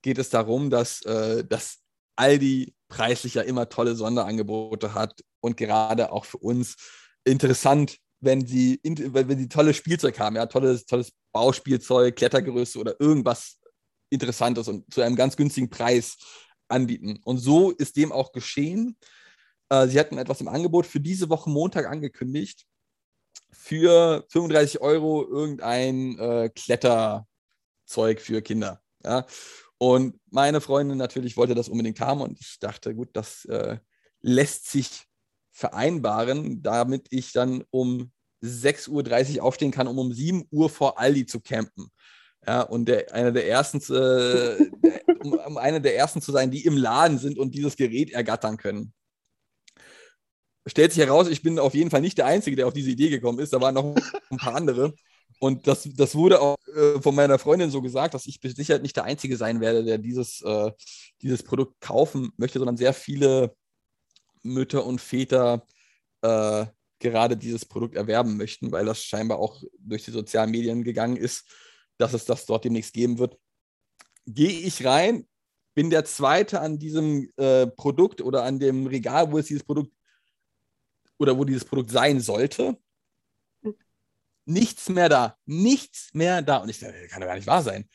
geht es darum, dass, äh, dass Aldi preislich ja immer tolle Sonderangebote hat und gerade auch für uns interessant, wenn sie, wenn sie tolles Spielzeug haben, ja, tolles, tolles Bauspielzeug, Klettergerüste oder irgendwas Interessantes und zu einem ganz günstigen Preis anbieten. Und so ist dem auch geschehen. Äh, sie hatten etwas im Angebot für diese Woche Montag angekündigt. Für 35 Euro irgendein äh, Kletter, Zeug für Kinder. Ja? Und meine Freundin natürlich wollte das unbedingt haben und ich dachte, gut, das äh, lässt sich vereinbaren, damit ich dann um 6.30 Uhr aufstehen kann, um um 7 Uhr vor Aldi zu campen. Ja, und der, einer der ersten, äh, um, um einer der ersten zu sein, die im Laden sind und dieses Gerät ergattern können. Stellt sich heraus, ich bin auf jeden Fall nicht der Einzige, der auf diese Idee gekommen ist. Da waren noch ein paar andere. Und das, das wurde auch äh, von meiner Freundin so gesagt, dass ich sicher nicht der Einzige sein werde, der dieses, äh, dieses Produkt kaufen möchte, sondern sehr viele Mütter und Väter äh, gerade dieses Produkt erwerben möchten, weil das scheinbar auch durch die sozialen Medien gegangen ist, dass es das dort demnächst geben wird. Gehe ich rein, bin der Zweite an diesem äh, Produkt oder an dem Regal, wo es dieses Produkt oder wo dieses Produkt sein sollte nichts mehr da, nichts mehr da. Und ich dachte, das kann doch gar nicht wahr sein.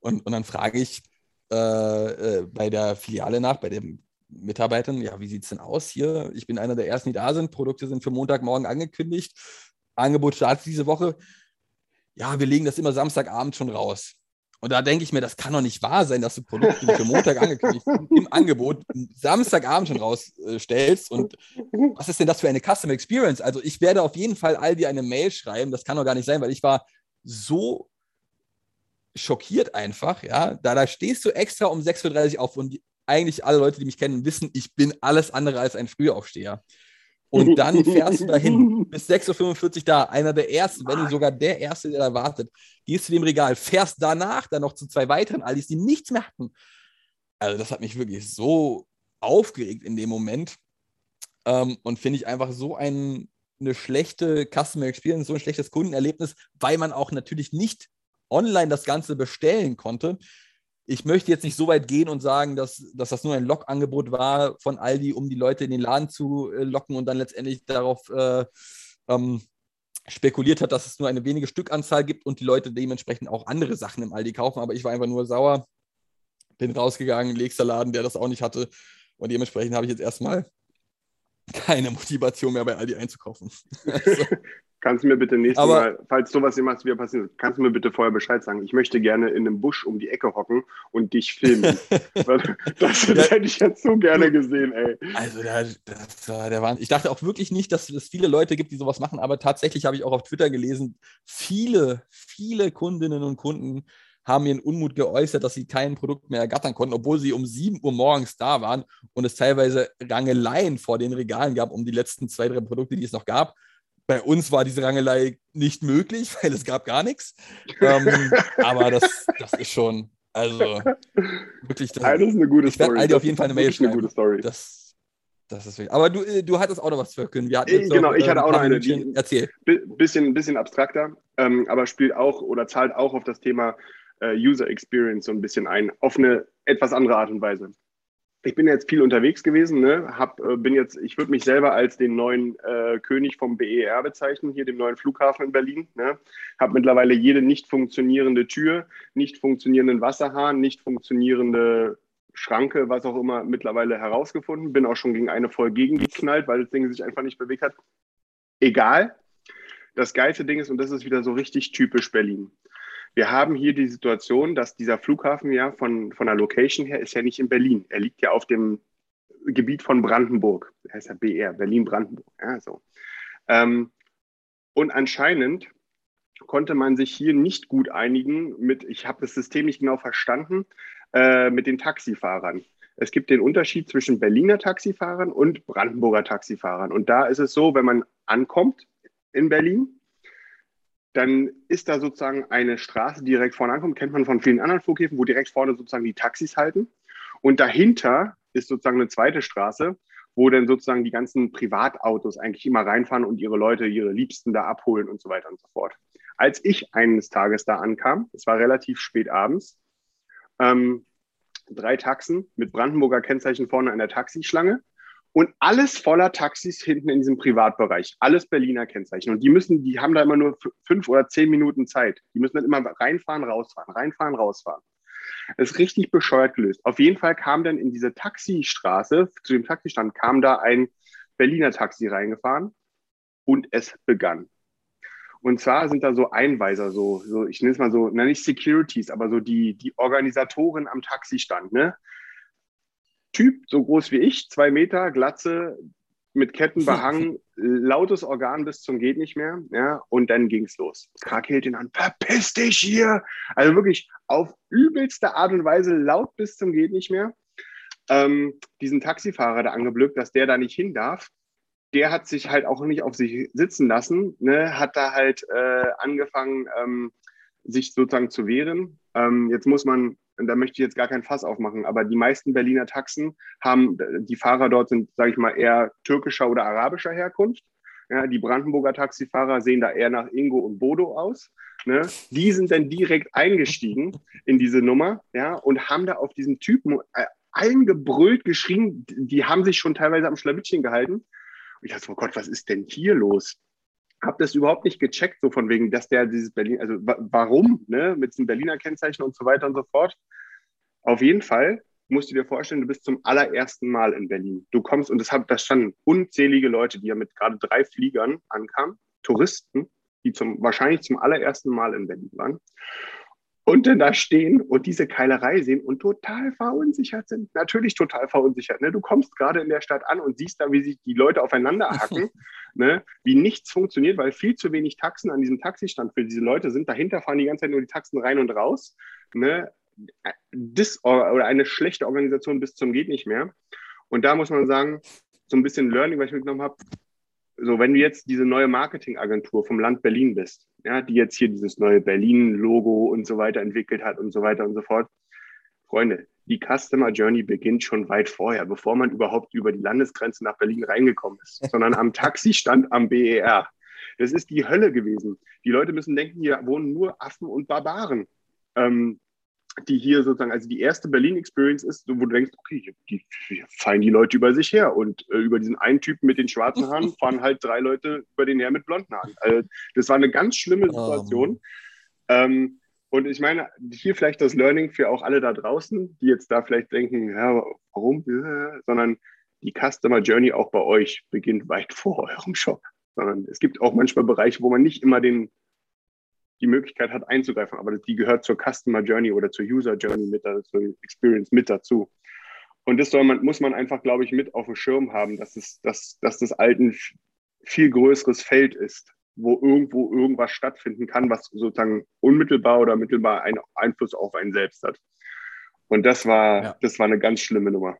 Und, und dann frage ich äh, äh, bei der Filiale nach, bei den Mitarbeitern, ja, wie sieht es denn aus hier? Ich bin einer der ersten, die da sind. Produkte sind für Montagmorgen angekündigt. Angebot startet diese Woche. Ja, wir legen das immer Samstagabend schon raus. Und da denke ich mir, das kann doch nicht wahr sein, dass du Produkte für Montag angekündigt im Angebot Samstagabend schon rausstellst. Und was ist denn das für eine Customer Experience? Also ich werde auf jeden Fall all dir eine Mail schreiben. Das kann doch gar nicht sein, weil ich war so schockiert einfach, ja. Da, da stehst du extra um 6.30 Uhr auf und die, eigentlich alle Leute, die mich kennen, wissen, ich bin alles andere als ein Frühaufsteher. Und dann fährst du dahin, bis 6.45 Uhr da, einer der ersten, wenn nicht sogar der erste, der da wartet. Gehst zu dem Regal, fährst danach dann noch zu zwei weiteren Allis, die nichts mehr hatten. Also, das hat mich wirklich so aufgeregt in dem Moment. Ähm, und finde ich einfach so ein, eine schlechte Customer Experience, so ein schlechtes Kundenerlebnis, weil man auch natürlich nicht online das Ganze bestellen konnte. Ich möchte jetzt nicht so weit gehen und sagen, dass, dass das nur ein Lockangebot war von Aldi, um die Leute in den Laden zu äh, locken und dann letztendlich darauf äh, ähm, spekuliert hat, dass es nur eine wenige Stückanzahl gibt und die Leute dementsprechend auch andere Sachen im Aldi kaufen. Aber ich war einfach nur sauer, bin rausgegangen, nächster Laden, der das auch nicht hatte. Und dementsprechend habe ich jetzt erstmal keine Motivation mehr bei Aldi einzukaufen. also, Kannst du mir bitte nächstes Aber- Mal, falls sowas jemals wieder passiert, kannst du mir bitte vorher Bescheid sagen? Ich möchte gerne in einem Busch um die Ecke hocken und dich filmen. Das, das hätte ich jetzt so gerne gesehen, ey. Also, der, das war der Wahnsinn. Ich dachte auch wirklich nicht, dass es viele Leute gibt, die sowas machen, aber tatsächlich habe ich auch auf Twitter gelesen, viele, viele Kundinnen und Kunden haben ihren Unmut geäußert, dass sie kein Produkt mehr ergattern konnten, obwohl sie um 7 Uhr morgens da waren und es teilweise Rangeleien vor den Regalen gab um die letzten zwei, drei Produkte, die es noch gab. Bei uns war diese Rangelei nicht möglich, weil es gab gar nichts. Ähm, aber das, das ist schon, also wirklich, das, das ist eine gute Ich Story. Aldi auf Das jeden Fall ist eine Mail wirklich eine schreiben. gute Story. das, das ist wirklich. Aber du, äh, du hattest auch noch was zu verkünden. Äh, genau, noch, ich äh, hatte ein auch noch eine, die- Erzähl. Bi- bisschen, bisschen abstrakter, ähm, aber spielt auch oder zahlt auch auf das Thema äh, User Experience so ein bisschen ein, auf eine etwas andere Art und Weise. Ich bin jetzt viel unterwegs gewesen, ne? Hab, äh, bin jetzt, ich würde mich selber als den neuen äh, König vom BER bezeichnen, hier dem neuen Flughafen in Berlin. Ne? Habe mittlerweile jede nicht funktionierende Tür, nicht funktionierenden Wasserhahn, nicht funktionierende Schranke, was auch immer, mittlerweile herausgefunden. Bin auch schon gegen eine voll gegengeknallt, weil das Ding sich einfach nicht bewegt hat. Egal. Das geilste Ding ist, und das ist wieder so richtig typisch Berlin. Wir haben hier die Situation, dass dieser Flughafen ja von, von der Location her ist ja nicht in Berlin. Er liegt ja auf dem Gebiet von Brandenburg. Er heißt ja BR, Berlin-Brandenburg. Ja, so. Ähm, und anscheinend konnte man sich hier nicht gut einigen mit, ich habe das System nicht genau verstanden, äh, mit den Taxifahrern. Es gibt den Unterschied zwischen Berliner Taxifahrern und Brandenburger Taxifahrern. Und da ist es so, wenn man ankommt in Berlin, dann ist da sozusagen eine Straße, die direkt vorne ankommt, kennt man von vielen anderen Flughäfen, wo direkt vorne sozusagen die Taxis halten. Und dahinter ist sozusagen eine zweite Straße, wo dann sozusagen die ganzen Privatautos eigentlich immer reinfahren und ihre Leute, ihre Liebsten da abholen und so weiter und so fort. Als ich eines Tages da ankam, es war relativ spät abends, ähm, drei Taxen mit Brandenburger Kennzeichen vorne an der Taxischlange und alles voller Taxis hinten in diesem Privatbereich. Alles Berliner Kennzeichen. Und die müssen, die haben da immer nur fünf oder zehn Minuten Zeit. Die müssen dann immer reinfahren, rausfahren, reinfahren, rausfahren. Das ist richtig bescheuert gelöst. Auf jeden Fall kam dann in diese Taxistraße, zu dem Taxistand, kam da ein Berliner Taxi reingefahren und es begann. Und zwar sind da so Einweiser, so, so ich nenne es mal so, na nicht Securities, aber so die, die Organisatoren am Taxistand, ne? Typ, so groß wie ich, zwei Meter, Glatze, mit Ketten behangen, lautes Organ bis zum geht nicht mehr, ja, und dann ging's los. Krag hält ihn an, verpiss dich hier! Also wirklich auf übelste Art und Weise laut bis zum geht nicht mehr. Ähm, diesen Taxifahrer da angeblöckt, dass der da nicht hin darf. Der hat sich halt auch nicht auf sich sitzen lassen, ne, hat da halt äh, angefangen, ähm, sich sozusagen zu wehren. Ähm, jetzt muss man, da möchte ich jetzt gar kein Fass aufmachen, aber die meisten Berliner Taxen haben, die Fahrer dort sind, sage ich mal, eher türkischer oder arabischer Herkunft. Ja, die Brandenburger Taxifahrer sehen da eher nach Ingo und Bodo aus. Ne? Die sind dann direkt eingestiegen in diese Nummer ja, und haben da auf diesen Typen äh, allen gebrüllt, geschrien. Die haben sich schon teilweise am Schlawittchen gehalten. Und ich dachte, oh Gott, was ist denn hier los? Hab das überhaupt nicht gecheckt, so von wegen, dass der dieses Berlin, also wa warum, ne, mit diesem Berliner Kennzeichen und so weiter und so fort. Auf jeden Fall musst du dir vorstellen, du bist zum allerersten Mal in Berlin. Du kommst, und das, hab, das standen unzählige Leute, die ja mit gerade drei Fliegern ankamen, Touristen, die zum, wahrscheinlich zum allerersten Mal in Berlin waren. Und dann da stehen und diese Keilerei sehen und total verunsichert sind. Natürlich total verunsichert. Ne? Du kommst gerade in der Stadt an und siehst da, wie sich die Leute aufeinander hacken, ne? wie nichts funktioniert, weil viel zu wenig Taxen an diesem Taxistand für diese Leute sind. Dahinter fahren die ganze Zeit nur die Taxen rein und raus. Ne? Dis oder eine schlechte Organisation bis zum geht nicht mehr. Und da muss man sagen, so ein bisschen Learning, was ich mitgenommen habe, so wenn du jetzt diese neue Marketingagentur vom Land Berlin bist, ja, die jetzt hier dieses neue Berlin-Logo und so weiter entwickelt hat und so weiter und so fort. Freunde, die Customer Journey beginnt schon weit vorher, bevor man überhaupt über die Landesgrenze nach Berlin reingekommen ist, sondern am Taxistand am BER. Das ist die Hölle gewesen. Die Leute müssen denken, hier wohnen nur Affen und Barbaren. Ähm, die hier sozusagen, also die erste Berlin-Experience ist, wo du denkst, okay, die, die fallen die Leute über sich her und äh, über diesen einen Typen mit den schwarzen Haaren fahren halt drei Leute über den her mit blonden Haaren. Also, das war eine ganz schlimme ähm. Situation. Um. Ähm, und ich meine, hier vielleicht das Learning für auch alle da draußen, die jetzt da vielleicht denken, ja, warum? Sondern die Customer Journey auch bei euch beginnt weit vor eurem Shop. Sondern es gibt auch manchmal Bereiche, wo man nicht immer den die Möglichkeit hat einzugreifen, aber die gehört zur Customer Journey oder zur User Journey mit, zur Experience mit dazu. Und das man, muss man einfach, glaube ich, mit auf dem Schirm haben, dass, es, dass, dass das Alten viel größeres Feld ist, wo irgendwo irgendwas stattfinden kann, was sozusagen unmittelbar oder mittelbar einen Einfluss auf einen selbst hat. Und das war, ja. das war eine ganz schlimme Nummer.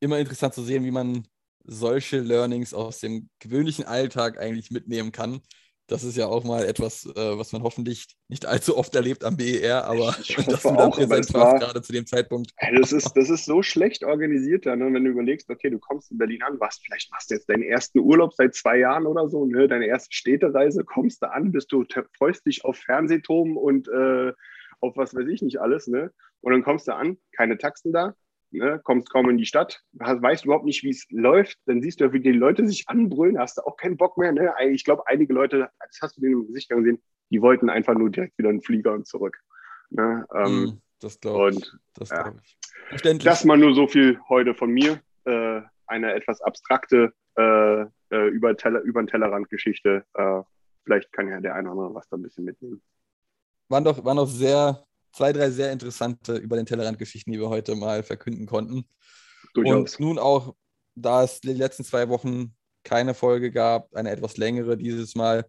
Immer interessant zu sehen, wie man solche Learnings aus dem gewöhnlichen Alltag eigentlich mitnehmen kann. Das ist ja auch mal etwas, äh, was man hoffentlich nicht allzu oft erlebt am BER, aber ich dass du da präsent warst, gerade zu dem Zeitpunkt. Das ist, das ist so schlecht organisiert da, ne? wenn du überlegst, okay, du kommst in Berlin an, was, vielleicht machst du jetzt deinen ersten Urlaub seit zwei Jahren oder so, ne? deine erste Städtereise, kommst du an, bist du, freust dich auf Fernsehturm und äh, auf was weiß ich nicht alles, ne? Und dann kommst du an, keine Taxen da, ne, kommst kaum in die Stadt, hast, weißt überhaupt nicht, wie es läuft, dann siehst du, wie die Leute sich anbrüllen, hast du auch keinen Bock mehr. Ne? Ich glaube, einige Leute, das hast du denen im Gesicht gesehen, die wollten einfach nur direkt wieder einen Flieger und zurück. Ne? Ähm, mm, das glaube ich. Das, ja. ich. das mal nur so viel heute von mir. Äh, eine etwas abstrakte äh, äh über, Teller, über den Tellerrand-Geschichte. Äh, vielleicht kann ja der eine oder andere was da ein bisschen mitnehmen. Waren doch, waren doch sehr zwei, drei sehr interessante über den Tellerrand-Geschichten, die wir heute mal verkünden konnten. Durchaus. Und nun auch, da es die letzten zwei Wochen keine Folge gab, eine etwas längere dieses Mal.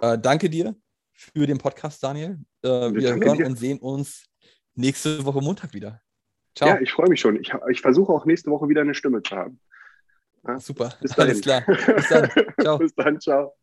Äh, danke dir für den Podcast, Daniel. Äh, wir hören dir. und sehen uns nächste Woche Montag wieder. Ciao. Ja, ich freue mich schon. Ich, ich versuche auch nächste Woche wieder eine Stimme zu haben. Ja? Super, alles klar. Bis dann. Ciao. Bis dann, ciao.